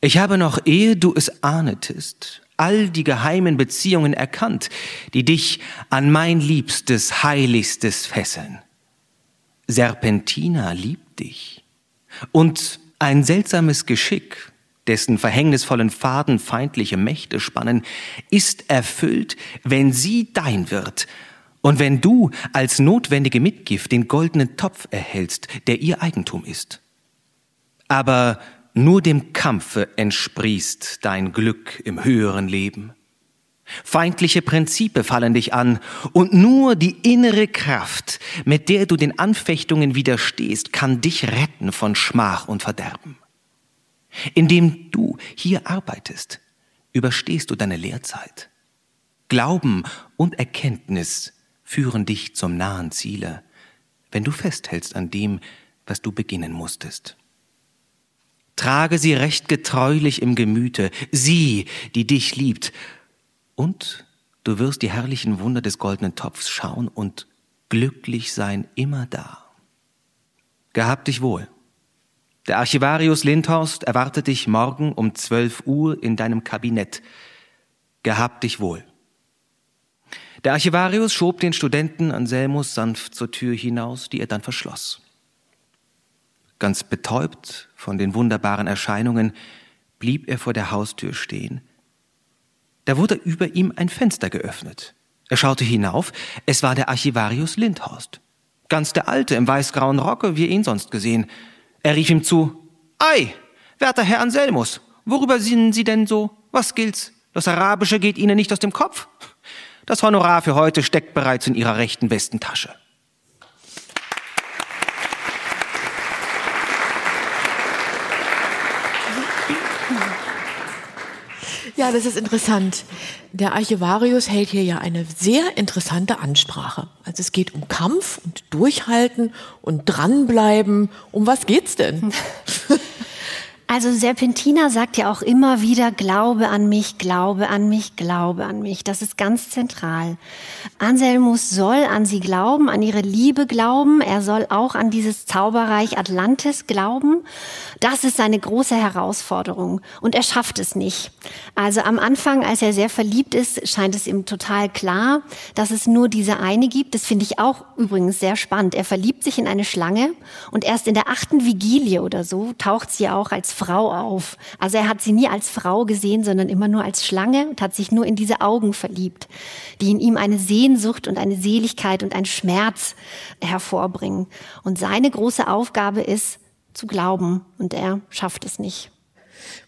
ich habe noch, ehe du es ahnetest, all die geheimen Beziehungen erkannt, die dich an mein Liebstes, Heiligstes fesseln. Serpentina liebt dich. Und ein seltsames Geschick, dessen verhängnisvollen Faden feindliche Mächte spannen, ist erfüllt, wenn sie dein wird und wenn du als notwendige Mitgift den goldenen Topf erhältst, der ihr Eigentum ist. Aber nur dem Kampfe entsprießt dein Glück im höheren Leben. Feindliche Prinzipe fallen dich an, und nur die innere Kraft, mit der du den Anfechtungen widerstehst, kann dich retten von Schmach und Verderben. Indem du hier arbeitest, überstehst du deine Lehrzeit. Glauben und Erkenntnis führen dich zum nahen Ziele, wenn du festhältst an dem, was du beginnen musstest. Trage sie recht getreulich im Gemüte, sie, die dich liebt, und du wirst die herrlichen Wunder des goldenen Topfs schauen und glücklich sein immer da. Gehab dich wohl. Der Archivarius Lindhorst erwartet dich morgen um 12 Uhr in deinem Kabinett. Gehab dich wohl. Der Archivarius schob den Studenten Anselmus sanft zur Tür hinaus, die er dann verschloss. Ganz betäubt von den wunderbaren Erscheinungen blieb er vor der Haustür stehen. Da wurde über ihm ein Fenster geöffnet. Er schaute hinauf, es war der Archivarius Lindhorst. Ganz der Alte im weißgrauen Rocke, wie ihn sonst gesehen. Er rief ihm zu, Ei, werter Herr Anselmus, worüber sinnen Sie denn so? Was gilt's? Das Arabische geht Ihnen nicht aus dem Kopf? Das Honorar für heute steckt bereits in Ihrer rechten Westentasche. Ja, das ist interessant. Der Archivarius hält hier ja eine sehr interessante Ansprache. Also es geht um Kampf und Durchhalten und dranbleiben. Um was geht's denn? Also Serpentina sagt ja auch immer wieder, glaube an mich, glaube an mich, glaube an mich. Das ist ganz zentral. Anselmus soll an sie glauben, an ihre Liebe glauben. Er soll auch an dieses Zauberreich Atlantis glauben. Das ist seine große Herausforderung. Und er schafft es nicht. Also am Anfang, als er sehr verliebt ist, scheint es ihm total klar, dass es nur diese eine gibt. Das finde ich auch übrigens sehr spannend. Er verliebt sich in eine Schlange und erst in der achten Vigilie oder so taucht sie auch als Frau auf. Also er hat sie nie als Frau gesehen, sondern immer nur als Schlange und hat sich nur in diese Augen verliebt, die in ihm eine Sehnsucht und eine Seligkeit und ein Schmerz hervorbringen. Und seine große Aufgabe ist, zu glauben und er schafft es nicht.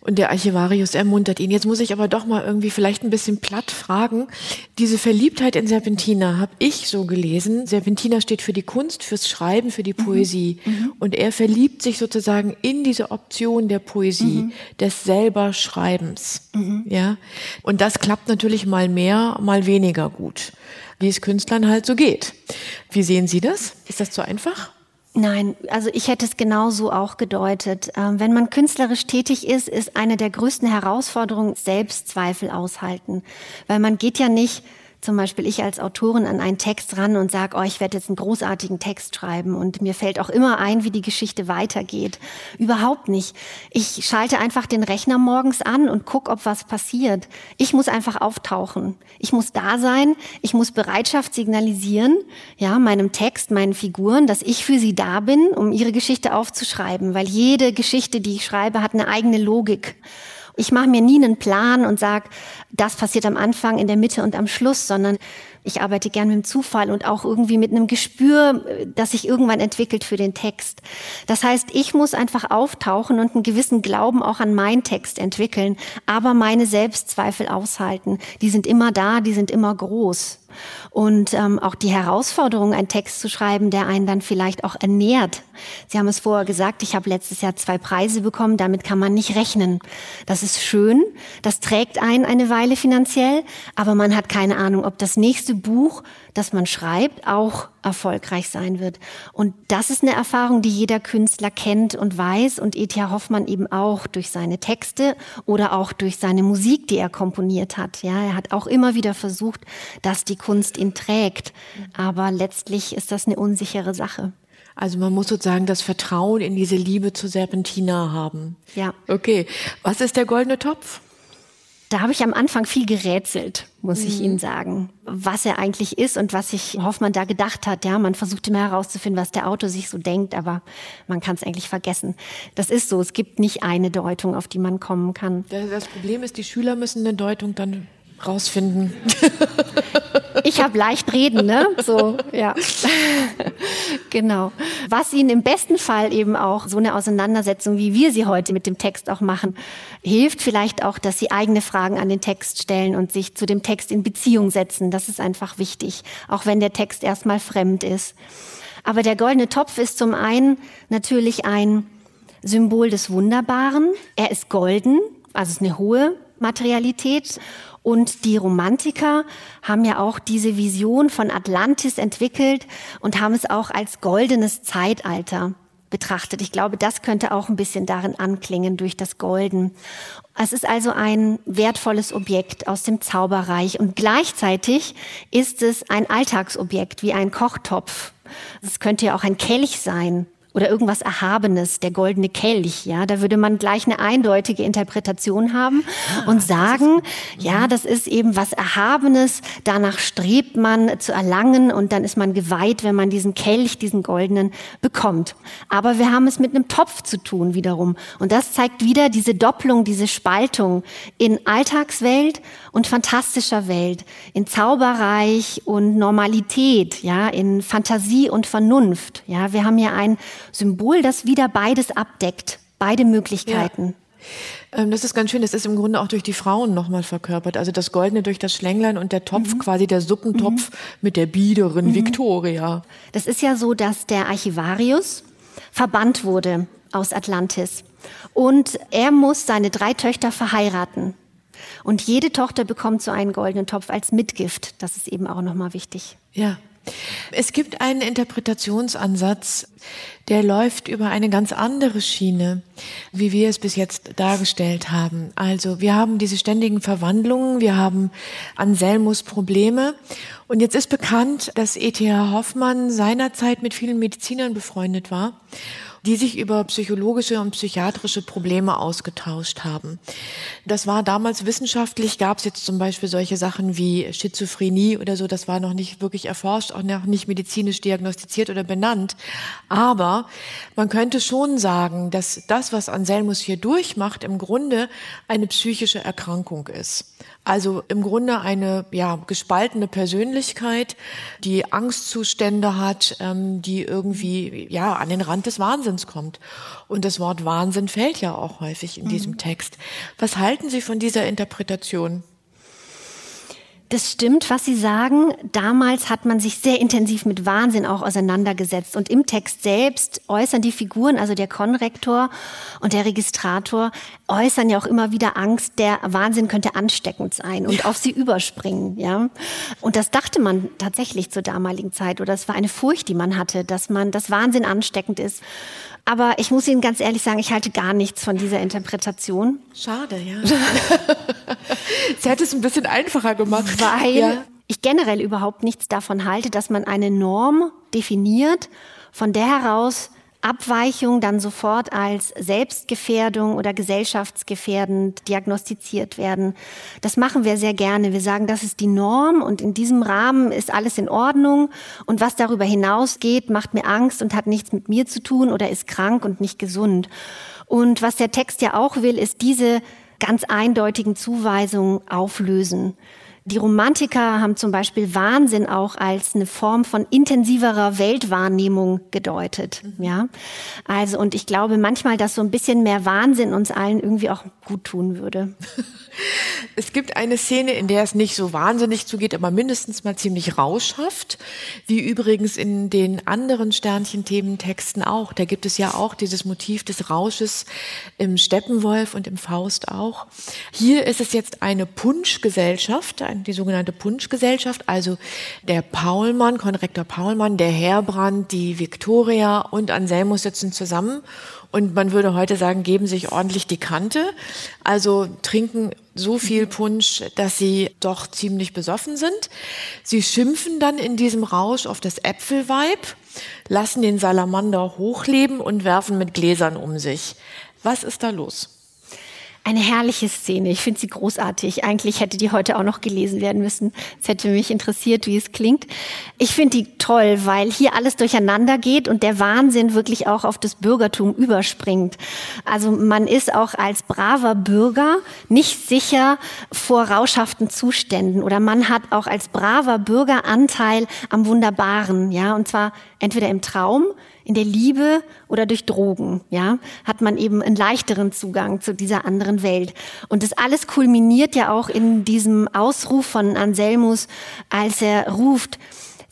Und der Archivarius ermuntert ihn. Jetzt muss ich aber doch mal irgendwie vielleicht ein bisschen platt fragen. Diese Verliebtheit in Serpentina habe ich so gelesen. Serpentina steht für die Kunst, fürs Schreiben, für die mhm. Poesie. Mhm. Und er verliebt sich sozusagen in diese Option der Poesie, mhm. des selber Schreibens. Mhm. Ja. Und das klappt natürlich mal mehr, mal weniger gut. Wie es Künstlern halt so geht. Wie sehen Sie das? Ist das zu einfach? Nein, also ich hätte es genauso auch gedeutet. Ähm, wenn man künstlerisch tätig ist, ist eine der größten Herausforderungen Selbstzweifel aushalten. Weil man geht ja nicht zum Beispiel ich als Autorin an einen Text ran und sage, oh, ich werde jetzt einen großartigen Text schreiben und mir fällt auch immer ein, wie die Geschichte weitergeht. Überhaupt nicht. Ich schalte einfach den Rechner morgens an und guck, ob was passiert. Ich muss einfach auftauchen. Ich muss da sein. Ich muss Bereitschaft signalisieren, ja, meinem Text, meinen Figuren, dass ich für sie da bin, um ihre Geschichte aufzuschreiben, weil jede Geschichte, die ich schreibe, hat eine eigene Logik. Ich mache mir nie einen Plan und sage, das passiert am Anfang, in der Mitte und am Schluss, sondern ich arbeite gern mit dem Zufall und auch irgendwie mit einem Gespür, das sich irgendwann entwickelt für den Text. Das heißt, ich muss einfach auftauchen und einen gewissen Glauben auch an meinen Text entwickeln, aber meine Selbstzweifel aushalten. Die sind immer da, die sind immer groß. Und ähm, auch die Herausforderung, einen Text zu schreiben, der einen dann vielleicht auch ernährt. Sie haben es vorher gesagt, ich habe letztes Jahr zwei Preise bekommen, damit kann man nicht rechnen. Das ist schön, das trägt einen eine Weile finanziell, aber man hat keine Ahnung, ob das nächste Buch, das man schreibt, auch erfolgreich sein wird. Und das ist eine Erfahrung, die jeder Künstler kennt und weiß und E.T.A. Hoffmann eben auch durch seine Texte oder auch durch seine Musik, die er komponiert hat. Ja, er hat auch immer wieder versucht, dass die Kunst ihn trägt. Aber letztlich ist das eine unsichere Sache. Also man muss sozusagen das Vertrauen in diese Liebe zu Serpentina haben. Ja. Okay. Was ist der goldene Topf? Da habe ich am Anfang viel gerätselt, muss mhm. ich Ihnen sagen, was er eigentlich ist und was sich Hoffmann da gedacht hat. Ja, man versucht immer herauszufinden, was der Autor sich so denkt, aber man kann es eigentlich vergessen. Das ist so. Es gibt nicht eine Deutung, auf die man kommen kann. Das Problem ist, die Schüler müssen eine Deutung dann rausfinden. Ich habe leicht reden, ne? So, ja. genau. Was Ihnen im besten Fall eben auch so eine Auseinandersetzung, wie wir sie heute mit dem Text auch machen, hilft vielleicht auch, dass Sie eigene Fragen an den Text stellen und sich zu dem Text in Beziehung setzen. Das ist einfach wichtig, auch wenn der Text erstmal fremd ist. Aber der goldene Topf ist zum einen natürlich ein Symbol des Wunderbaren. Er ist golden, also ist eine hohe Materialität und die Romantiker haben ja auch diese Vision von Atlantis entwickelt und haben es auch als goldenes Zeitalter betrachtet. Ich glaube, das könnte auch ein bisschen darin anklingen durch das Golden. Es ist also ein wertvolles Objekt aus dem Zauberreich und gleichzeitig ist es ein Alltagsobjekt wie ein Kochtopf. Es könnte ja auch ein Kelch sein oder irgendwas Erhabenes, der goldene Kelch, ja, da würde man gleich eine eindeutige Interpretation haben ah, und sagen, ist, ja, das ist eben was Erhabenes, danach strebt man zu erlangen und dann ist man geweiht, wenn man diesen Kelch, diesen goldenen bekommt. Aber wir haben es mit einem Topf zu tun wiederum. Und das zeigt wieder diese Doppelung, diese Spaltung in Alltagswelt und fantastischer Welt, in Zauberreich und Normalität, ja, in Fantasie und Vernunft. Ja, wir haben hier ein Symbol, das wieder beides abdeckt, beide Möglichkeiten. Ja. Ähm, das ist ganz schön. Das ist im Grunde auch durch die Frauen nochmal verkörpert. Also das Goldene durch das Schlänglein und der Topf, mhm. quasi der Suppentopf mhm. mit der biederen mhm. Victoria. Das ist ja so, dass der Archivarius verbannt wurde aus Atlantis. Und er muss seine drei Töchter verheiraten. Und jede Tochter bekommt so einen goldenen Topf als Mitgift. Das ist eben auch nochmal wichtig. Ja. Es gibt einen Interpretationsansatz, der läuft über eine ganz andere Schiene, wie wir es bis jetzt dargestellt haben. Also wir haben diese ständigen Verwandlungen, wir haben Anselmus Probleme. Und jetzt ist bekannt, dass E.T.H. Hoffmann seinerzeit mit vielen Medizinern befreundet war die sich über psychologische und psychiatrische Probleme ausgetauscht haben. Das war damals wissenschaftlich, gab es jetzt zum Beispiel solche Sachen wie Schizophrenie oder so, das war noch nicht wirklich erforscht, auch noch nicht medizinisch diagnostiziert oder benannt. Aber man könnte schon sagen, dass das, was Anselmus hier durchmacht, im Grunde eine psychische Erkrankung ist. Also im Grunde eine ja, gespaltene Persönlichkeit, die Angstzustände hat, ähm, die irgendwie ja an den Rand des Wahnsinns kommt. Und das Wort Wahnsinn fällt ja auch häufig in mhm. diesem Text. Was halten Sie von dieser Interpretation? Das stimmt, was Sie sagen. Damals hat man sich sehr intensiv mit Wahnsinn auch auseinandergesetzt. Und im Text selbst äußern die Figuren, also der Konrektor und der Registrator, äußern ja auch immer wieder Angst, der Wahnsinn könnte ansteckend sein und ja. auf sie überspringen. Ja? Und das dachte man tatsächlich zur damaligen Zeit. Oder es war eine Furcht, die man hatte, dass man, dass Wahnsinn ansteckend ist. Aber ich muss Ihnen ganz ehrlich sagen, ich halte gar nichts von dieser Interpretation. Schade, ja. Sie hätte es ein bisschen einfacher gemacht. Weil ja. ich generell überhaupt nichts davon halte, dass man eine Norm definiert, von der heraus Abweichung dann sofort als Selbstgefährdung oder gesellschaftsgefährdend diagnostiziert werden. Das machen wir sehr gerne. Wir sagen, das ist die Norm und in diesem Rahmen ist alles in Ordnung und was darüber hinausgeht, macht mir Angst und hat nichts mit mir zu tun oder ist krank und nicht gesund. Und was der Text ja auch will, ist diese ganz eindeutigen Zuweisungen auflösen. Die Romantiker haben zum Beispiel Wahnsinn auch als eine Form von intensiverer Weltwahrnehmung gedeutet. Mhm. Ja, also und ich glaube manchmal, dass so ein bisschen mehr Wahnsinn uns allen irgendwie auch gut tun würde. Es gibt eine Szene, in der es nicht so wahnsinnig zugeht, aber mindestens mal ziemlich rauschhaft, wie übrigens in den anderen Sternchen-Thementexten auch. Da gibt es ja auch dieses Motiv des Rausches im Steppenwolf und im Faust auch. Hier ist es jetzt eine Punschgesellschaft, die sogenannte Punschgesellschaft, also der Paulmann, Konrektor Paulmann, der Herbrand, die Viktoria und Anselmus sitzen zusammen und man würde heute sagen, geben sich ordentlich die Kante. Also trinken so viel Punsch, dass sie doch ziemlich besoffen sind. Sie schimpfen dann in diesem Rausch auf das Äpfelweib, lassen den Salamander hochleben und werfen mit Gläsern um sich. Was ist da los? Eine herrliche Szene. Ich finde sie großartig. Eigentlich hätte die heute auch noch gelesen werden müssen. Es hätte mich interessiert, wie es klingt. Ich finde die toll, weil hier alles durcheinander geht und der Wahnsinn wirklich auch auf das Bürgertum überspringt. Also man ist auch als braver Bürger nicht sicher vor rauschhaften Zuständen oder man hat auch als braver Bürger Anteil am Wunderbaren, ja, und zwar entweder im Traum, in der Liebe oder durch Drogen, ja, hat man eben einen leichteren Zugang zu dieser anderen Welt. Und das alles kulminiert ja auch in diesem Ausruf von Anselmus, als er ruft,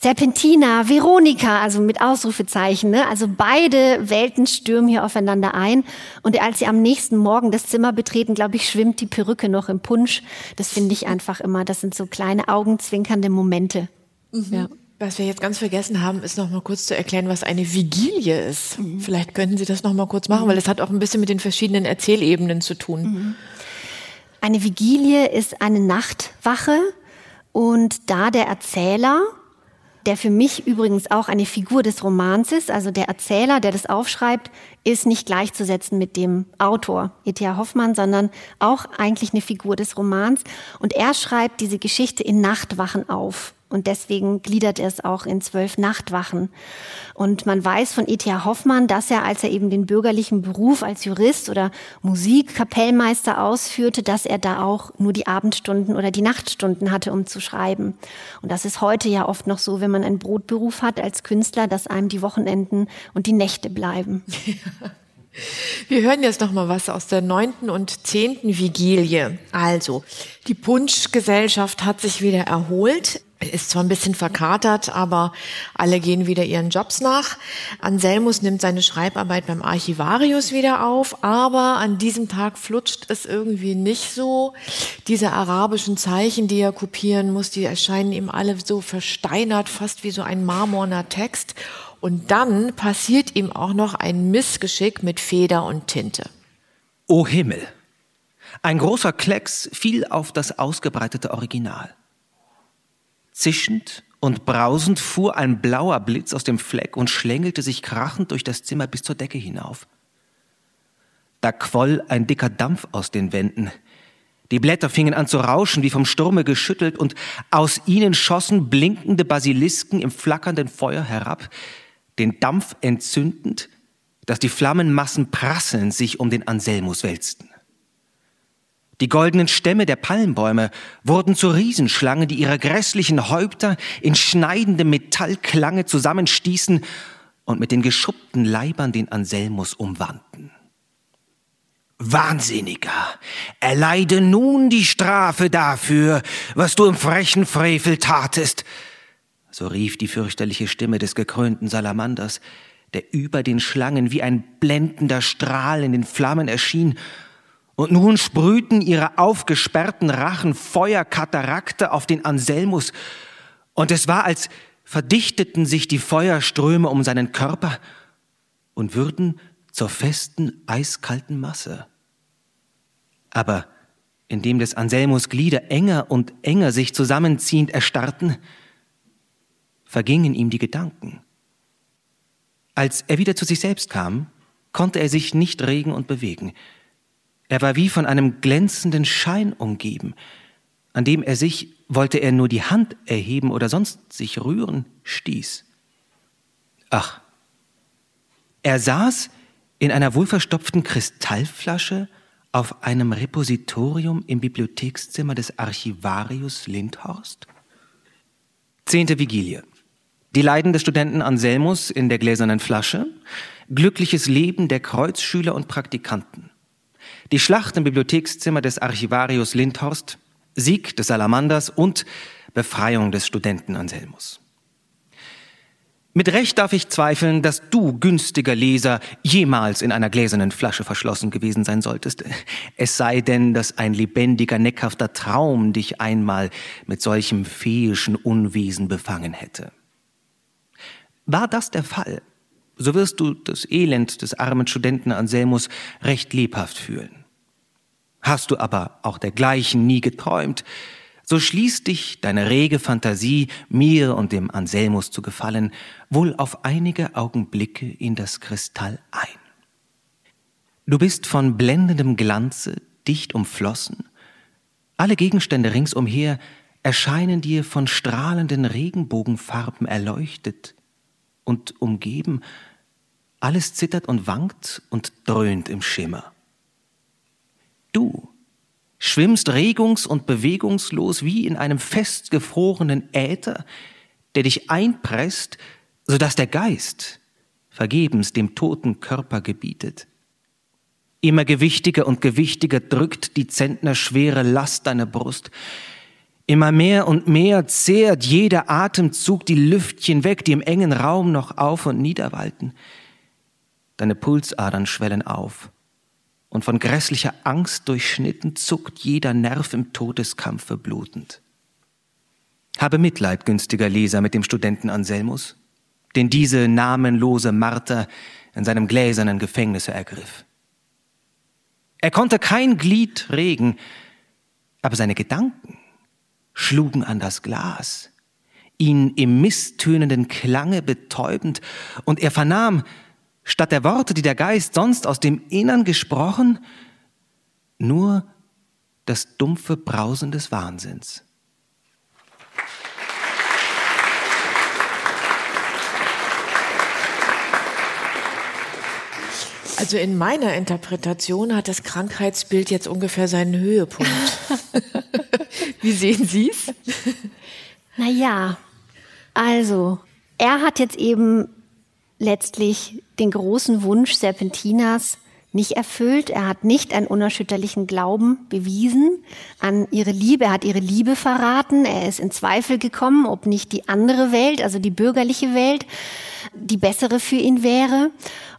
Serpentina, Veronika, also mit Ausrufezeichen. Ne? Also beide Welten stürmen hier aufeinander ein. Und als sie am nächsten Morgen das Zimmer betreten, glaube ich, schwimmt die Perücke noch im Punsch. Das finde ich einfach immer. Das sind so kleine augenzwinkernde Momente. Mhm. Ja. Was wir jetzt ganz vergessen haben, ist noch mal kurz zu erklären, was eine Vigilie ist. Mhm. Vielleicht könnten Sie das noch mal kurz machen, mhm. weil es hat auch ein bisschen mit den verschiedenen Erzählebenen zu tun. Mhm. Eine Vigilie ist eine Nachtwache und da der Erzähler, der für mich übrigens auch eine Figur des Romans ist, also der Erzähler, der das aufschreibt, ist nicht gleichzusetzen mit dem Autor E.T.A. Hoffmann, sondern auch eigentlich eine Figur des Romans. Und er schreibt diese Geschichte in Nachtwachen auf. Und deswegen gliedert er es auch in zwölf Nachtwachen. Und man weiß von E.T.A. Hoffmann, dass er, als er eben den bürgerlichen Beruf als Jurist oder Musikkapellmeister ausführte, dass er da auch nur die Abendstunden oder die Nachtstunden hatte, um zu schreiben. Und das ist heute ja oft noch so, wenn man einen Brotberuf hat als Künstler, dass einem die Wochenenden und die Nächte bleiben. Wir hören jetzt noch mal was aus der neunten und zehnten Vigilie. Also, die Punschgesellschaft hat sich wieder erholt ist zwar ein bisschen verkatert, aber alle gehen wieder ihren Jobs nach. Anselmus nimmt seine Schreibarbeit beim Archivarius wieder auf, aber an diesem Tag flutscht es irgendwie nicht so. Diese arabischen Zeichen, die er kopieren muss, die erscheinen ihm alle so versteinert, fast wie so ein marmorner Text. Und dann passiert ihm auch noch ein Missgeschick mit Feder und Tinte. O Himmel! Ein großer Klecks fiel auf das ausgebreitete Original. Zischend und brausend fuhr ein blauer Blitz aus dem Fleck und schlängelte sich krachend durch das Zimmer bis zur Decke hinauf. Da quoll ein dicker Dampf aus den Wänden. Die Blätter fingen an zu rauschen, wie vom Sturme geschüttelt, und aus ihnen schossen blinkende Basilisken im flackernden Feuer herab, den Dampf entzündend, dass die Flammenmassen prasselnd sich um den Anselmus wälzten. Die goldenen Stämme der Palmbäume wurden zu Riesenschlangen, die ihre grässlichen Häupter in schneidendem Metallklange zusammenstießen und mit den geschuppten Leibern den Anselmus umwandten. Wahnsinniger, erleide nun die Strafe dafür, was du im frechen Frevel tatest, so rief die fürchterliche Stimme des gekrönten Salamanders, der über den Schlangen wie ein blendender Strahl in den Flammen erschien, und nun sprühten ihre aufgesperrten Rachen Feuerkatarakte auf den Anselmus, und es war, als verdichteten sich die Feuerströme um seinen Körper und würden zur festen, eiskalten Masse. Aber indem des Anselmus Glieder enger und enger sich zusammenziehend erstarrten, vergingen ihm die Gedanken. Als er wieder zu sich selbst kam, konnte er sich nicht regen und bewegen. Er war wie von einem glänzenden Schein umgeben, an dem er sich, wollte er nur die Hand erheben oder sonst sich rühren, stieß. Ach, er saß in einer wohlverstopften Kristallflasche auf einem Repositorium im Bibliothekszimmer des Archivarius Lindhorst? Zehnte Vigilie. Die Leiden des Studenten Anselmus in der gläsernen Flasche, glückliches Leben der Kreuzschüler und Praktikanten. Die Schlacht im Bibliothekszimmer des Archivarius Lindhorst, Sieg des Salamanders und Befreiung des Studenten Anselmus. Mit Recht darf ich zweifeln, dass du, günstiger Leser, jemals in einer gläsernen Flasche verschlossen gewesen sein solltest. Es sei denn, dass ein lebendiger, neckhafter Traum dich einmal mit solchem feeischen Unwesen befangen hätte. War das der Fall, so wirst du das Elend des armen Studenten Anselmus recht lebhaft fühlen. Hast du aber auch dergleichen nie geträumt, so schließt dich deine rege Fantasie, mir und dem Anselmus zu gefallen, wohl auf einige Augenblicke in das Kristall ein. Du bist von blendendem Glanze dicht umflossen, alle Gegenstände ringsumher erscheinen dir von strahlenden Regenbogenfarben erleuchtet, und umgeben, alles zittert und wankt und dröhnt im Schimmer. Du schwimmst regungs- und bewegungslos wie in einem festgefrorenen Äther, der dich einpresst, so dass der Geist vergebens dem toten Körper gebietet. Immer gewichtiger und gewichtiger drückt die zentnerschwere Last deiner Brust, Immer mehr und mehr zehrt jeder Atemzug die Lüftchen weg, die im engen Raum noch auf und niederwalten. Deine Pulsadern schwellen auf, und von grässlicher Angst durchschnitten zuckt jeder Nerv im Todeskampfe blutend. Habe Mitleid, günstiger Leser, mit dem Studenten Anselmus, den diese namenlose Marter in seinem gläsernen Gefängnisse ergriff. Er konnte kein Glied regen, aber seine Gedanken schlugen an das Glas, ihn im misstönenden Klange betäubend, und er vernahm, statt der Worte, die der Geist sonst aus dem Innern gesprochen, nur das dumpfe Brausen des Wahnsinns. Also in meiner Interpretation hat das Krankheitsbild jetzt ungefähr seinen Höhepunkt. Wie sehen Sie es? Naja, also er hat jetzt eben letztlich den großen Wunsch Serpentinas nicht erfüllt. Er hat nicht einen unerschütterlichen Glauben bewiesen an ihre Liebe. Er hat ihre Liebe verraten. Er ist in Zweifel gekommen, ob nicht die andere Welt, also die bürgerliche Welt, die bessere für ihn wäre.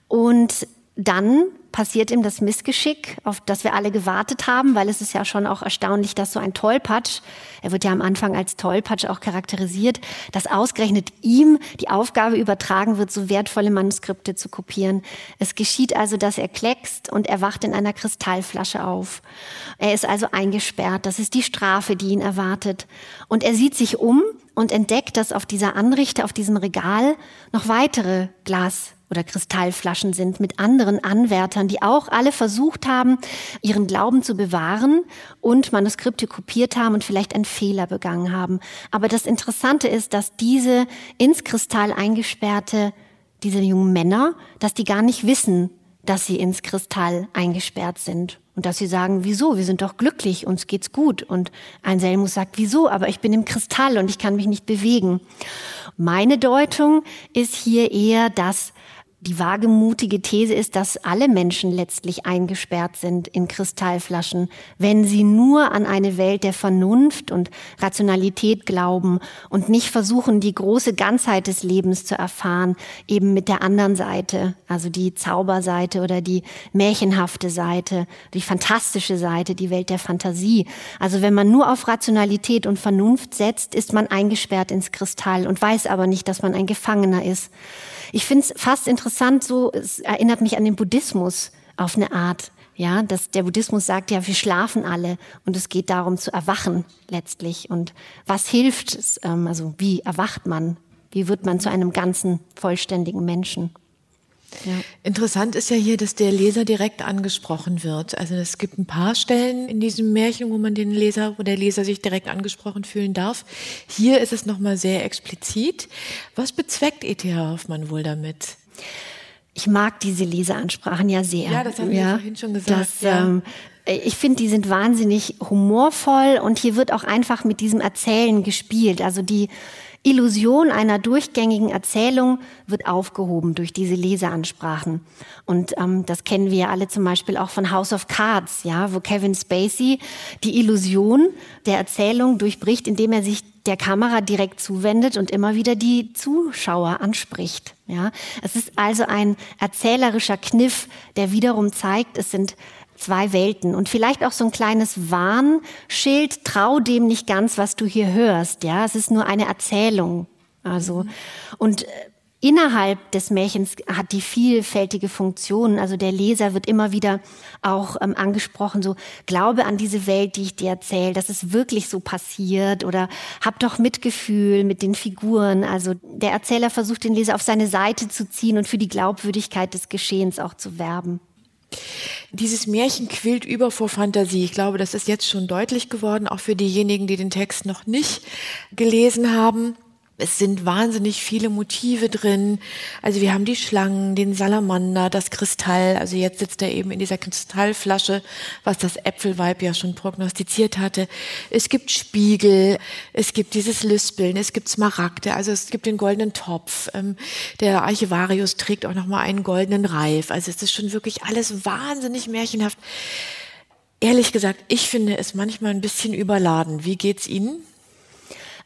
Und dann passiert ihm das Missgeschick, auf das wir alle gewartet haben, weil es ist ja schon auch erstaunlich, dass so ein Tollpatsch, er wird ja am Anfang als Tollpatsch auch charakterisiert, dass ausgerechnet ihm die Aufgabe übertragen wird, so wertvolle Manuskripte zu kopieren. Es geschieht also, dass er kleckst und er wacht in einer Kristallflasche auf. Er ist also eingesperrt. Das ist die Strafe, die ihn erwartet. Und er sieht sich um und entdeckt, dass auf dieser Anrichte, auf diesem Regal noch weitere Glas oder Kristallflaschen sind mit anderen Anwärtern, die auch alle versucht haben, ihren Glauben zu bewahren und Manuskripte kopiert haben und vielleicht einen Fehler begangen haben. Aber das Interessante ist, dass diese ins Kristall eingesperrte, diese jungen Männer, dass die gar nicht wissen, dass sie ins Kristall eingesperrt sind. Und dass sie sagen, wieso? Wir sind doch glücklich, uns geht's gut. Und Anselmus sagt, wieso? Aber ich bin im Kristall und ich kann mich nicht bewegen. Meine Deutung ist hier eher, dass die wagemutige These ist, dass alle Menschen letztlich eingesperrt sind in Kristallflaschen, wenn sie nur an eine Welt der Vernunft und Rationalität glauben und nicht versuchen, die große Ganzheit des Lebens zu erfahren, eben mit der anderen Seite, also die Zauberseite oder die märchenhafte Seite, die fantastische Seite, die Welt der Fantasie. Also wenn man nur auf Rationalität und Vernunft setzt, ist man eingesperrt ins Kristall und weiß aber nicht, dass man ein Gefangener ist. Ich finde es fast interessant, so, es erinnert mich an den Buddhismus auf eine Art. Ja, dass der Buddhismus sagt ja, wir schlafen alle und es geht darum zu erwachen letztlich. Und was hilft es? Ähm, also wie erwacht man? Wie wird man zu einem ganzen, vollständigen Menschen? Ja. Interessant ist ja hier, dass der Leser direkt angesprochen wird. Also es gibt ein paar Stellen in diesem Märchen, wo man den Leser, wo der Leser sich direkt angesprochen fühlen darf. Hier ist es nochmal sehr explizit. Was bezweckt E.T.H. Hoffmann wohl damit? Ich mag diese Leseransprachen ja sehr. Ja, das haben ja, wir vorhin schon gesagt. Das, ja. ähm, ich finde, die sind wahnsinnig humorvoll und hier wird auch einfach mit diesem Erzählen gespielt. Also die Illusion einer durchgängigen Erzählung wird aufgehoben durch diese Leseansprachen. Und ähm, das kennen wir ja alle zum Beispiel auch von House of Cards, ja, wo Kevin Spacey die Illusion der Erzählung durchbricht, indem er sich der Kamera direkt zuwendet und immer wieder die Zuschauer anspricht. Ja, es ist also ein erzählerischer Kniff, der wiederum zeigt, es sind zwei Welten und vielleicht auch so ein kleines Warnschild, trau dem nicht ganz, was du hier hörst, ja, es ist nur eine Erzählung. Also, und äh, innerhalb des Märchens hat die vielfältige Funktion. Also der Leser wird immer wieder auch ähm, angesprochen, so glaube an diese Welt, die ich dir erzähle, dass es wirklich so passiert oder hab doch Mitgefühl mit den Figuren. Also der Erzähler versucht den Leser auf seine Seite zu ziehen und für die Glaubwürdigkeit des Geschehens auch zu werben. Dieses Märchen quillt über vor Fantasie. Ich glaube, das ist jetzt schon deutlich geworden, auch für diejenigen, die den Text noch nicht gelesen haben. Es sind wahnsinnig viele Motive drin. Also wir haben die Schlangen, den Salamander, das Kristall. Also jetzt sitzt er eben in dieser Kristallflasche, was das Äpfelweib ja schon prognostiziert hatte. Es gibt Spiegel, es gibt dieses Lispeln, es gibt Smaragde, also es gibt den goldenen Topf. Ähm, der Archivarius trägt auch nochmal einen goldenen Reif. Also es ist schon wirklich alles wahnsinnig märchenhaft. Ehrlich gesagt, ich finde es manchmal ein bisschen überladen. Wie geht's Ihnen?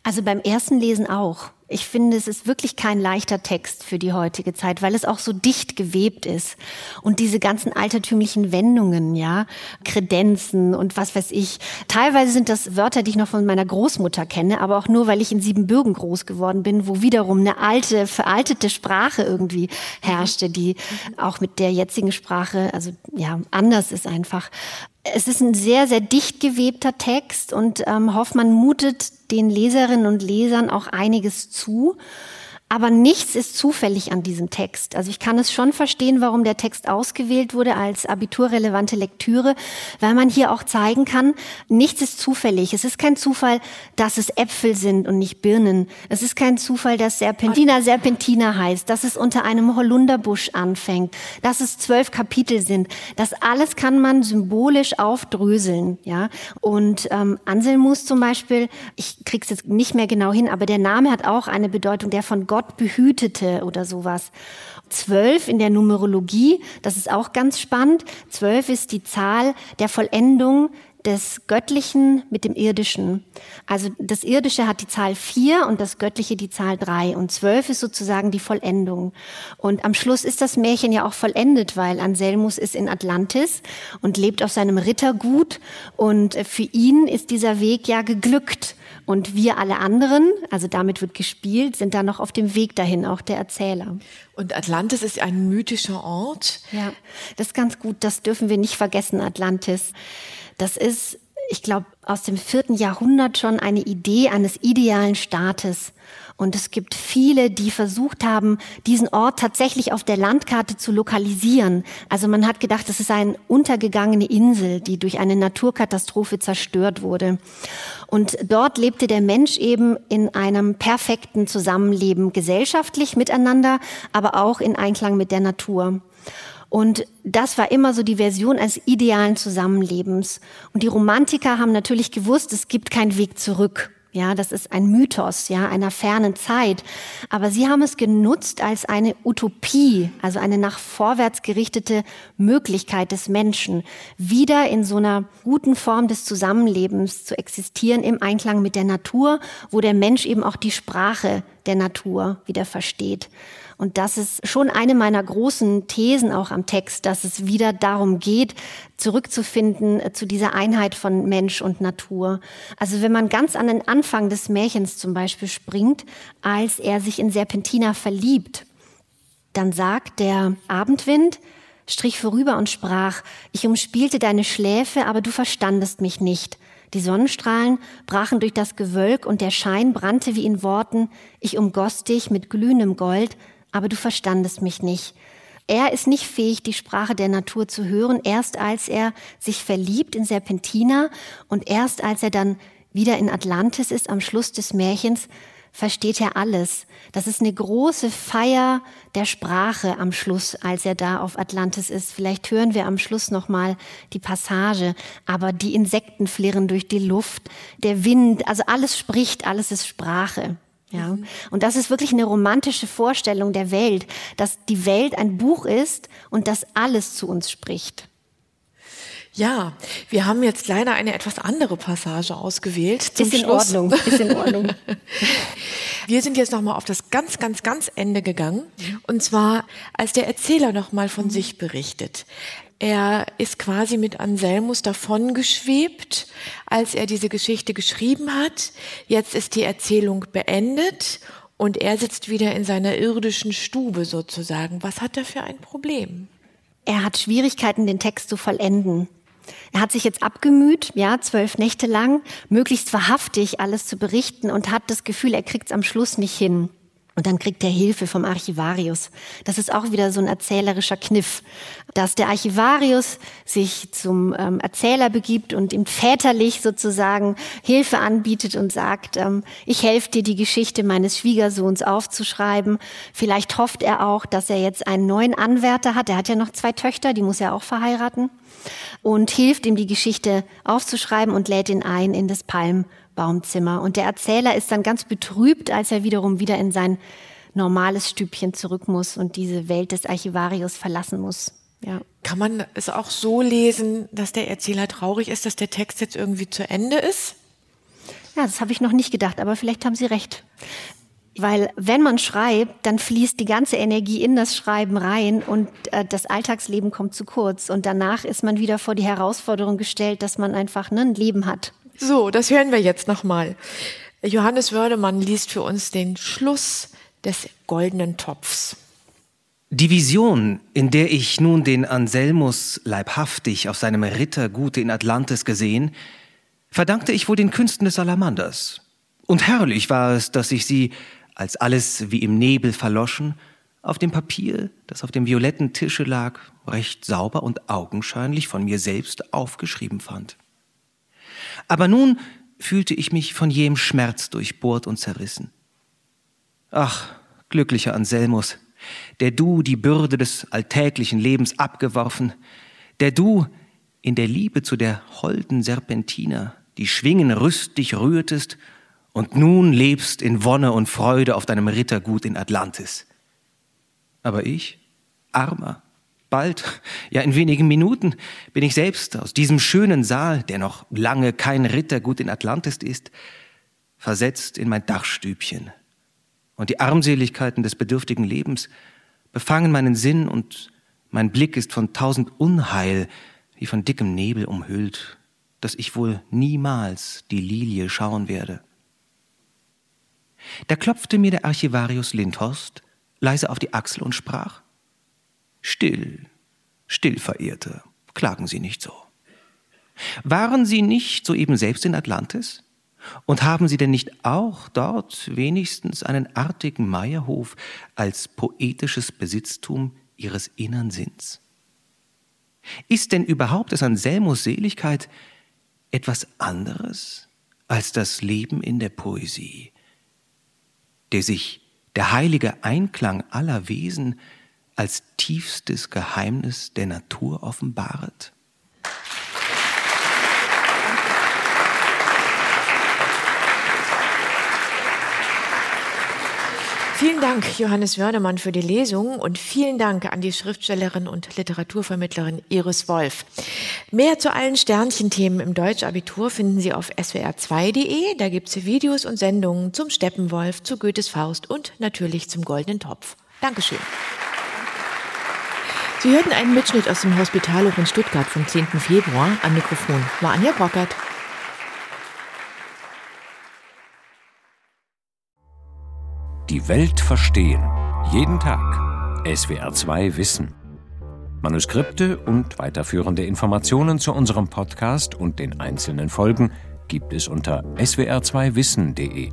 Also beim ersten Lesen auch. Ich finde, es ist wirklich kein leichter Text für die heutige Zeit, weil es auch so dicht gewebt ist. Und diese ganzen altertümlichen Wendungen, ja, Kredenzen und was weiß ich. Teilweise sind das Wörter, die ich noch von meiner Großmutter kenne, aber auch nur, weil ich in Siebenbürgen groß geworden bin, wo wiederum eine alte, veraltete Sprache irgendwie herrschte, die auch mit der jetzigen Sprache, also ja, anders ist einfach. Es ist ein sehr, sehr dicht gewebter Text und ähm, Hoffmann mutet den Leserinnen und Lesern auch einiges zu. Aber nichts ist zufällig an diesem Text. Also ich kann es schon verstehen, warum der Text ausgewählt wurde als abiturrelevante Lektüre, weil man hier auch zeigen kann, nichts ist zufällig. Es ist kein Zufall, dass es Äpfel sind und nicht Birnen. Es ist kein Zufall, dass Serpentina Serpentina heißt, dass es unter einem Holunderbusch anfängt, dass es zwölf Kapitel sind. Das alles kann man symbolisch aufdröseln. Ja? Und ähm, Anselmus zum Beispiel, ich krieg's jetzt nicht mehr genau hin, aber der Name hat auch eine Bedeutung, der von Gott Gott behütete oder sowas. Zwölf in der Numerologie, das ist auch ganz spannend. Zwölf ist die Zahl der Vollendung des Göttlichen mit dem Irdischen. Also das Irdische hat die Zahl vier und das Göttliche die Zahl drei und zwölf ist sozusagen die Vollendung. Und am Schluss ist das Märchen ja auch vollendet, weil Anselmus ist in Atlantis und lebt auf seinem Rittergut und für ihn ist dieser Weg ja geglückt. Und wir alle anderen, also damit wird gespielt, sind da noch auf dem Weg dahin, auch der Erzähler. Und Atlantis ist ein mythischer Ort. Ja, das ist ganz gut. Das dürfen wir nicht vergessen, Atlantis. Das ist, ich glaube, aus dem vierten Jahrhundert schon eine Idee eines idealen Staates. Und es gibt viele, die versucht haben, diesen Ort tatsächlich auf der Landkarte zu lokalisieren. Also man hat gedacht, es ist eine untergegangene Insel, die durch eine Naturkatastrophe zerstört wurde. Und dort lebte der Mensch eben in einem perfekten Zusammenleben, gesellschaftlich miteinander, aber auch in Einklang mit der Natur. Und das war immer so die Version eines idealen Zusammenlebens. Und die Romantiker haben natürlich gewusst, es gibt keinen Weg zurück. Ja, das ist ein Mythos, ja, einer fernen Zeit. Aber sie haben es genutzt als eine Utopie, also eine nach vorwärts gerichtete Möglichkeit des Menschen, wieder in so einer guten Form des Zusammenlebens zu existieren im Einklang mit der Natur, wo der Mensch eben auch die Sprache der Natur wieder versteht. Und das ist schon eine meiner großen Thesen auch am Text, dass es wieder darum geht, zurückzufinden äh, zu dieser Einheit von Mensch und Natur. Also wenn man ganz an den Anfang des Märchens zum Beispiel springt, als er sich in Serpentina verliebt, dann sagt der Abendwind, strich vorüber und sprach, ich umspielte deine Schläfe, aber du verstandest mich nicht. Die Sonnenstrahlen brachen durch das Gewölk und der Schein brannte wie in Worten, ich umgoss dich mit glühendem Gold, aber du verstandest mich nicht. Er ist nicht fähig, die Sprache der Natur zu hören, erst als er sich verliebt in Serpentina und erst als er dann wieder in Atlantis ist, am Schluss des Märchens, versteht er alles. Das ist eine große Feier der Sprache am Schluss, als er da auf Atlantis ist. Vielleicht hören wir am Schluss noch mal die Passage, aber die Insekten flirren durch die Luft, der Wind, also alles spricht, alles ist Sprache. Ja. Und das ist wirklich eine romantische Vorstellung der Welt, dass die Welt ein Buch ist und dass alles zu uns spricht. Ja, wir haben jetzt leider eine etwas andere Passage ausgewählt. Zum ist in Schluss. Ordnung. Ist in Ordnung. wir sind jetzt nochmal auf das ganz, ganz, ganz Ende gegangen. Und zwar, als der Erzähler nochmal von sich berichtet. Er ist quasi mit Anselmus davongeschwebt, als er diese Geschichte geschrieben hat. Jetzt ist die Erzählung beendet und er sitzt wieder in seiner irdischen Stube sozusagen. Was hat er für ein Problem? Er hat Schwierigkeiten, den Text zu vollenden. Er hat sich jetzt abgemüht, ja, zwölf Nächte lang, möglichst wahrhaftig alles zu berichten und hat das Gefühl, er kriegt es am Schluss nicht hin. Und dann kriegt er Hilfe vom Archivarius. Das ist auch wieder so ein erzählerischer Kniff, dass der Archivarius sich zum ähm, Erzähler begibt und ihm väterlich sozusagen Hilfe anbietet und sagt, ähm, ich helfe dir, die Geschichte meines Schwiegersohns aufzuschreiben. Vielleicht hofft er auch, dass er jetzt einen neuen Anwärter hat. Er hat ja noch zwei Töchter, die muss er auch verheiraten. Und hilft ihm, die Geschichte aufzuschreiben und lädt ihn ein in das Palm Baumzimmer. Und der Erzähler ist dann ganz betrübt, als er wiederum wieder in sein normales Stübchen zurück muss und diese Welt des Archivarius verlassen muss. Ja. Kann man es auch so lesen, dass der Erzähler traurig ist, dass der Text jetzt irgendwie zu Ende ist? Ja, das habe ich noch nicht gedacht, aber vielleicht haben Sie recht. Weil wenn man schreibt, dann fließt die ganze Energie in das Schreiben rein und äh, das Alltagsleben kommt zu kurz. Und danach ist man wieder vor die Herausforderung gestellt, dass man einfach ne, ein Leben hat. So, das hören wir jetzt nochmal. Johannes Wördemann liest für uns den Schluss des goldenen Topfs. Die Vision, in der ich nun den Anselmus leibhaftig auf seinem Rittergute in Atlantis gesehen, verdankte ich wohl den Künsten des Salamanders. Und herrlich war es, dass ich sie, als alles wie im Nebel verloschen, auf dem Papier, das auf dem violetten Tische lag, recht sauber und augenscheinlich von mir selbst aufgeschrieben fand. Aber nun fühlte ich mich von jähem Schmerz durchbohrt und zerrissen. Ach, glücklicher Anselmus, der du die Bürde des alltäglichen Lebens abgeworfen, der du in der Liebe zu der holden Serpentina die Schwingen rüstig rührtest und nun lebst in Wonne und Freude auf deinem Rittergut in Atlantis. Aber ich, armer, bald, ja in wenigen Minuten, bin ich selbst aus diesem schönen Saal, der noch lange kein Rittergut in Atlantis ist, versetzt in mein Dachstübchen. Und die Armseligkeiten des bedürftigen Lebens befangen meinen Sinn und mein Blick ist von tausend Unheil wie von dickem Nebel umhüllt, dass ich wohl niemals die Lilie schauen werde. Da klopfte mir der Archivarius Lindhorst leise auf die Achsel und sprach Still, still, Verehrte, klagen Sie nicht so. Waren Sie nicht soeben selbst in Atlantis? Und haben Sie denn nicht auch dort wenigstens einen artigen Meierhof als poetisches Besitztum Ihres innern Sinns? Ist denn überhaupt das Anselmus Seligkeit etwas anderes als das Leben in der Poesie, der sich der heilige Einklang aller Wesen als tiefstes Geheimnis der Natur offenbaret? Vielen Dank, Johannes Wörnemann, für die Lesung und vielen Dank an die Schriftstellerin und Literaturvermittlerin Iris Wolf. Mehr zu allen Sternchenthemen im Deutschabitur finden Sie auf swr2.de. Da gibt es Videos und Sendungen zum Steppenwolf, zu Goethes Faust und natürlich zum Goldenen Topf. Dankeschön. Sie hörten einen Mitschnitt aus dem Hospitalhof in Stuttgart vom 10. Februar. Am Mikrofon war Anja Brockert. Die Welt verstehen. Jeden Tag. SWR2 Wissen. Manuskripte und weiterführende Informationen zu unserem Podcast und den einzelnen Folgen gibt es unter swr2wissen.de.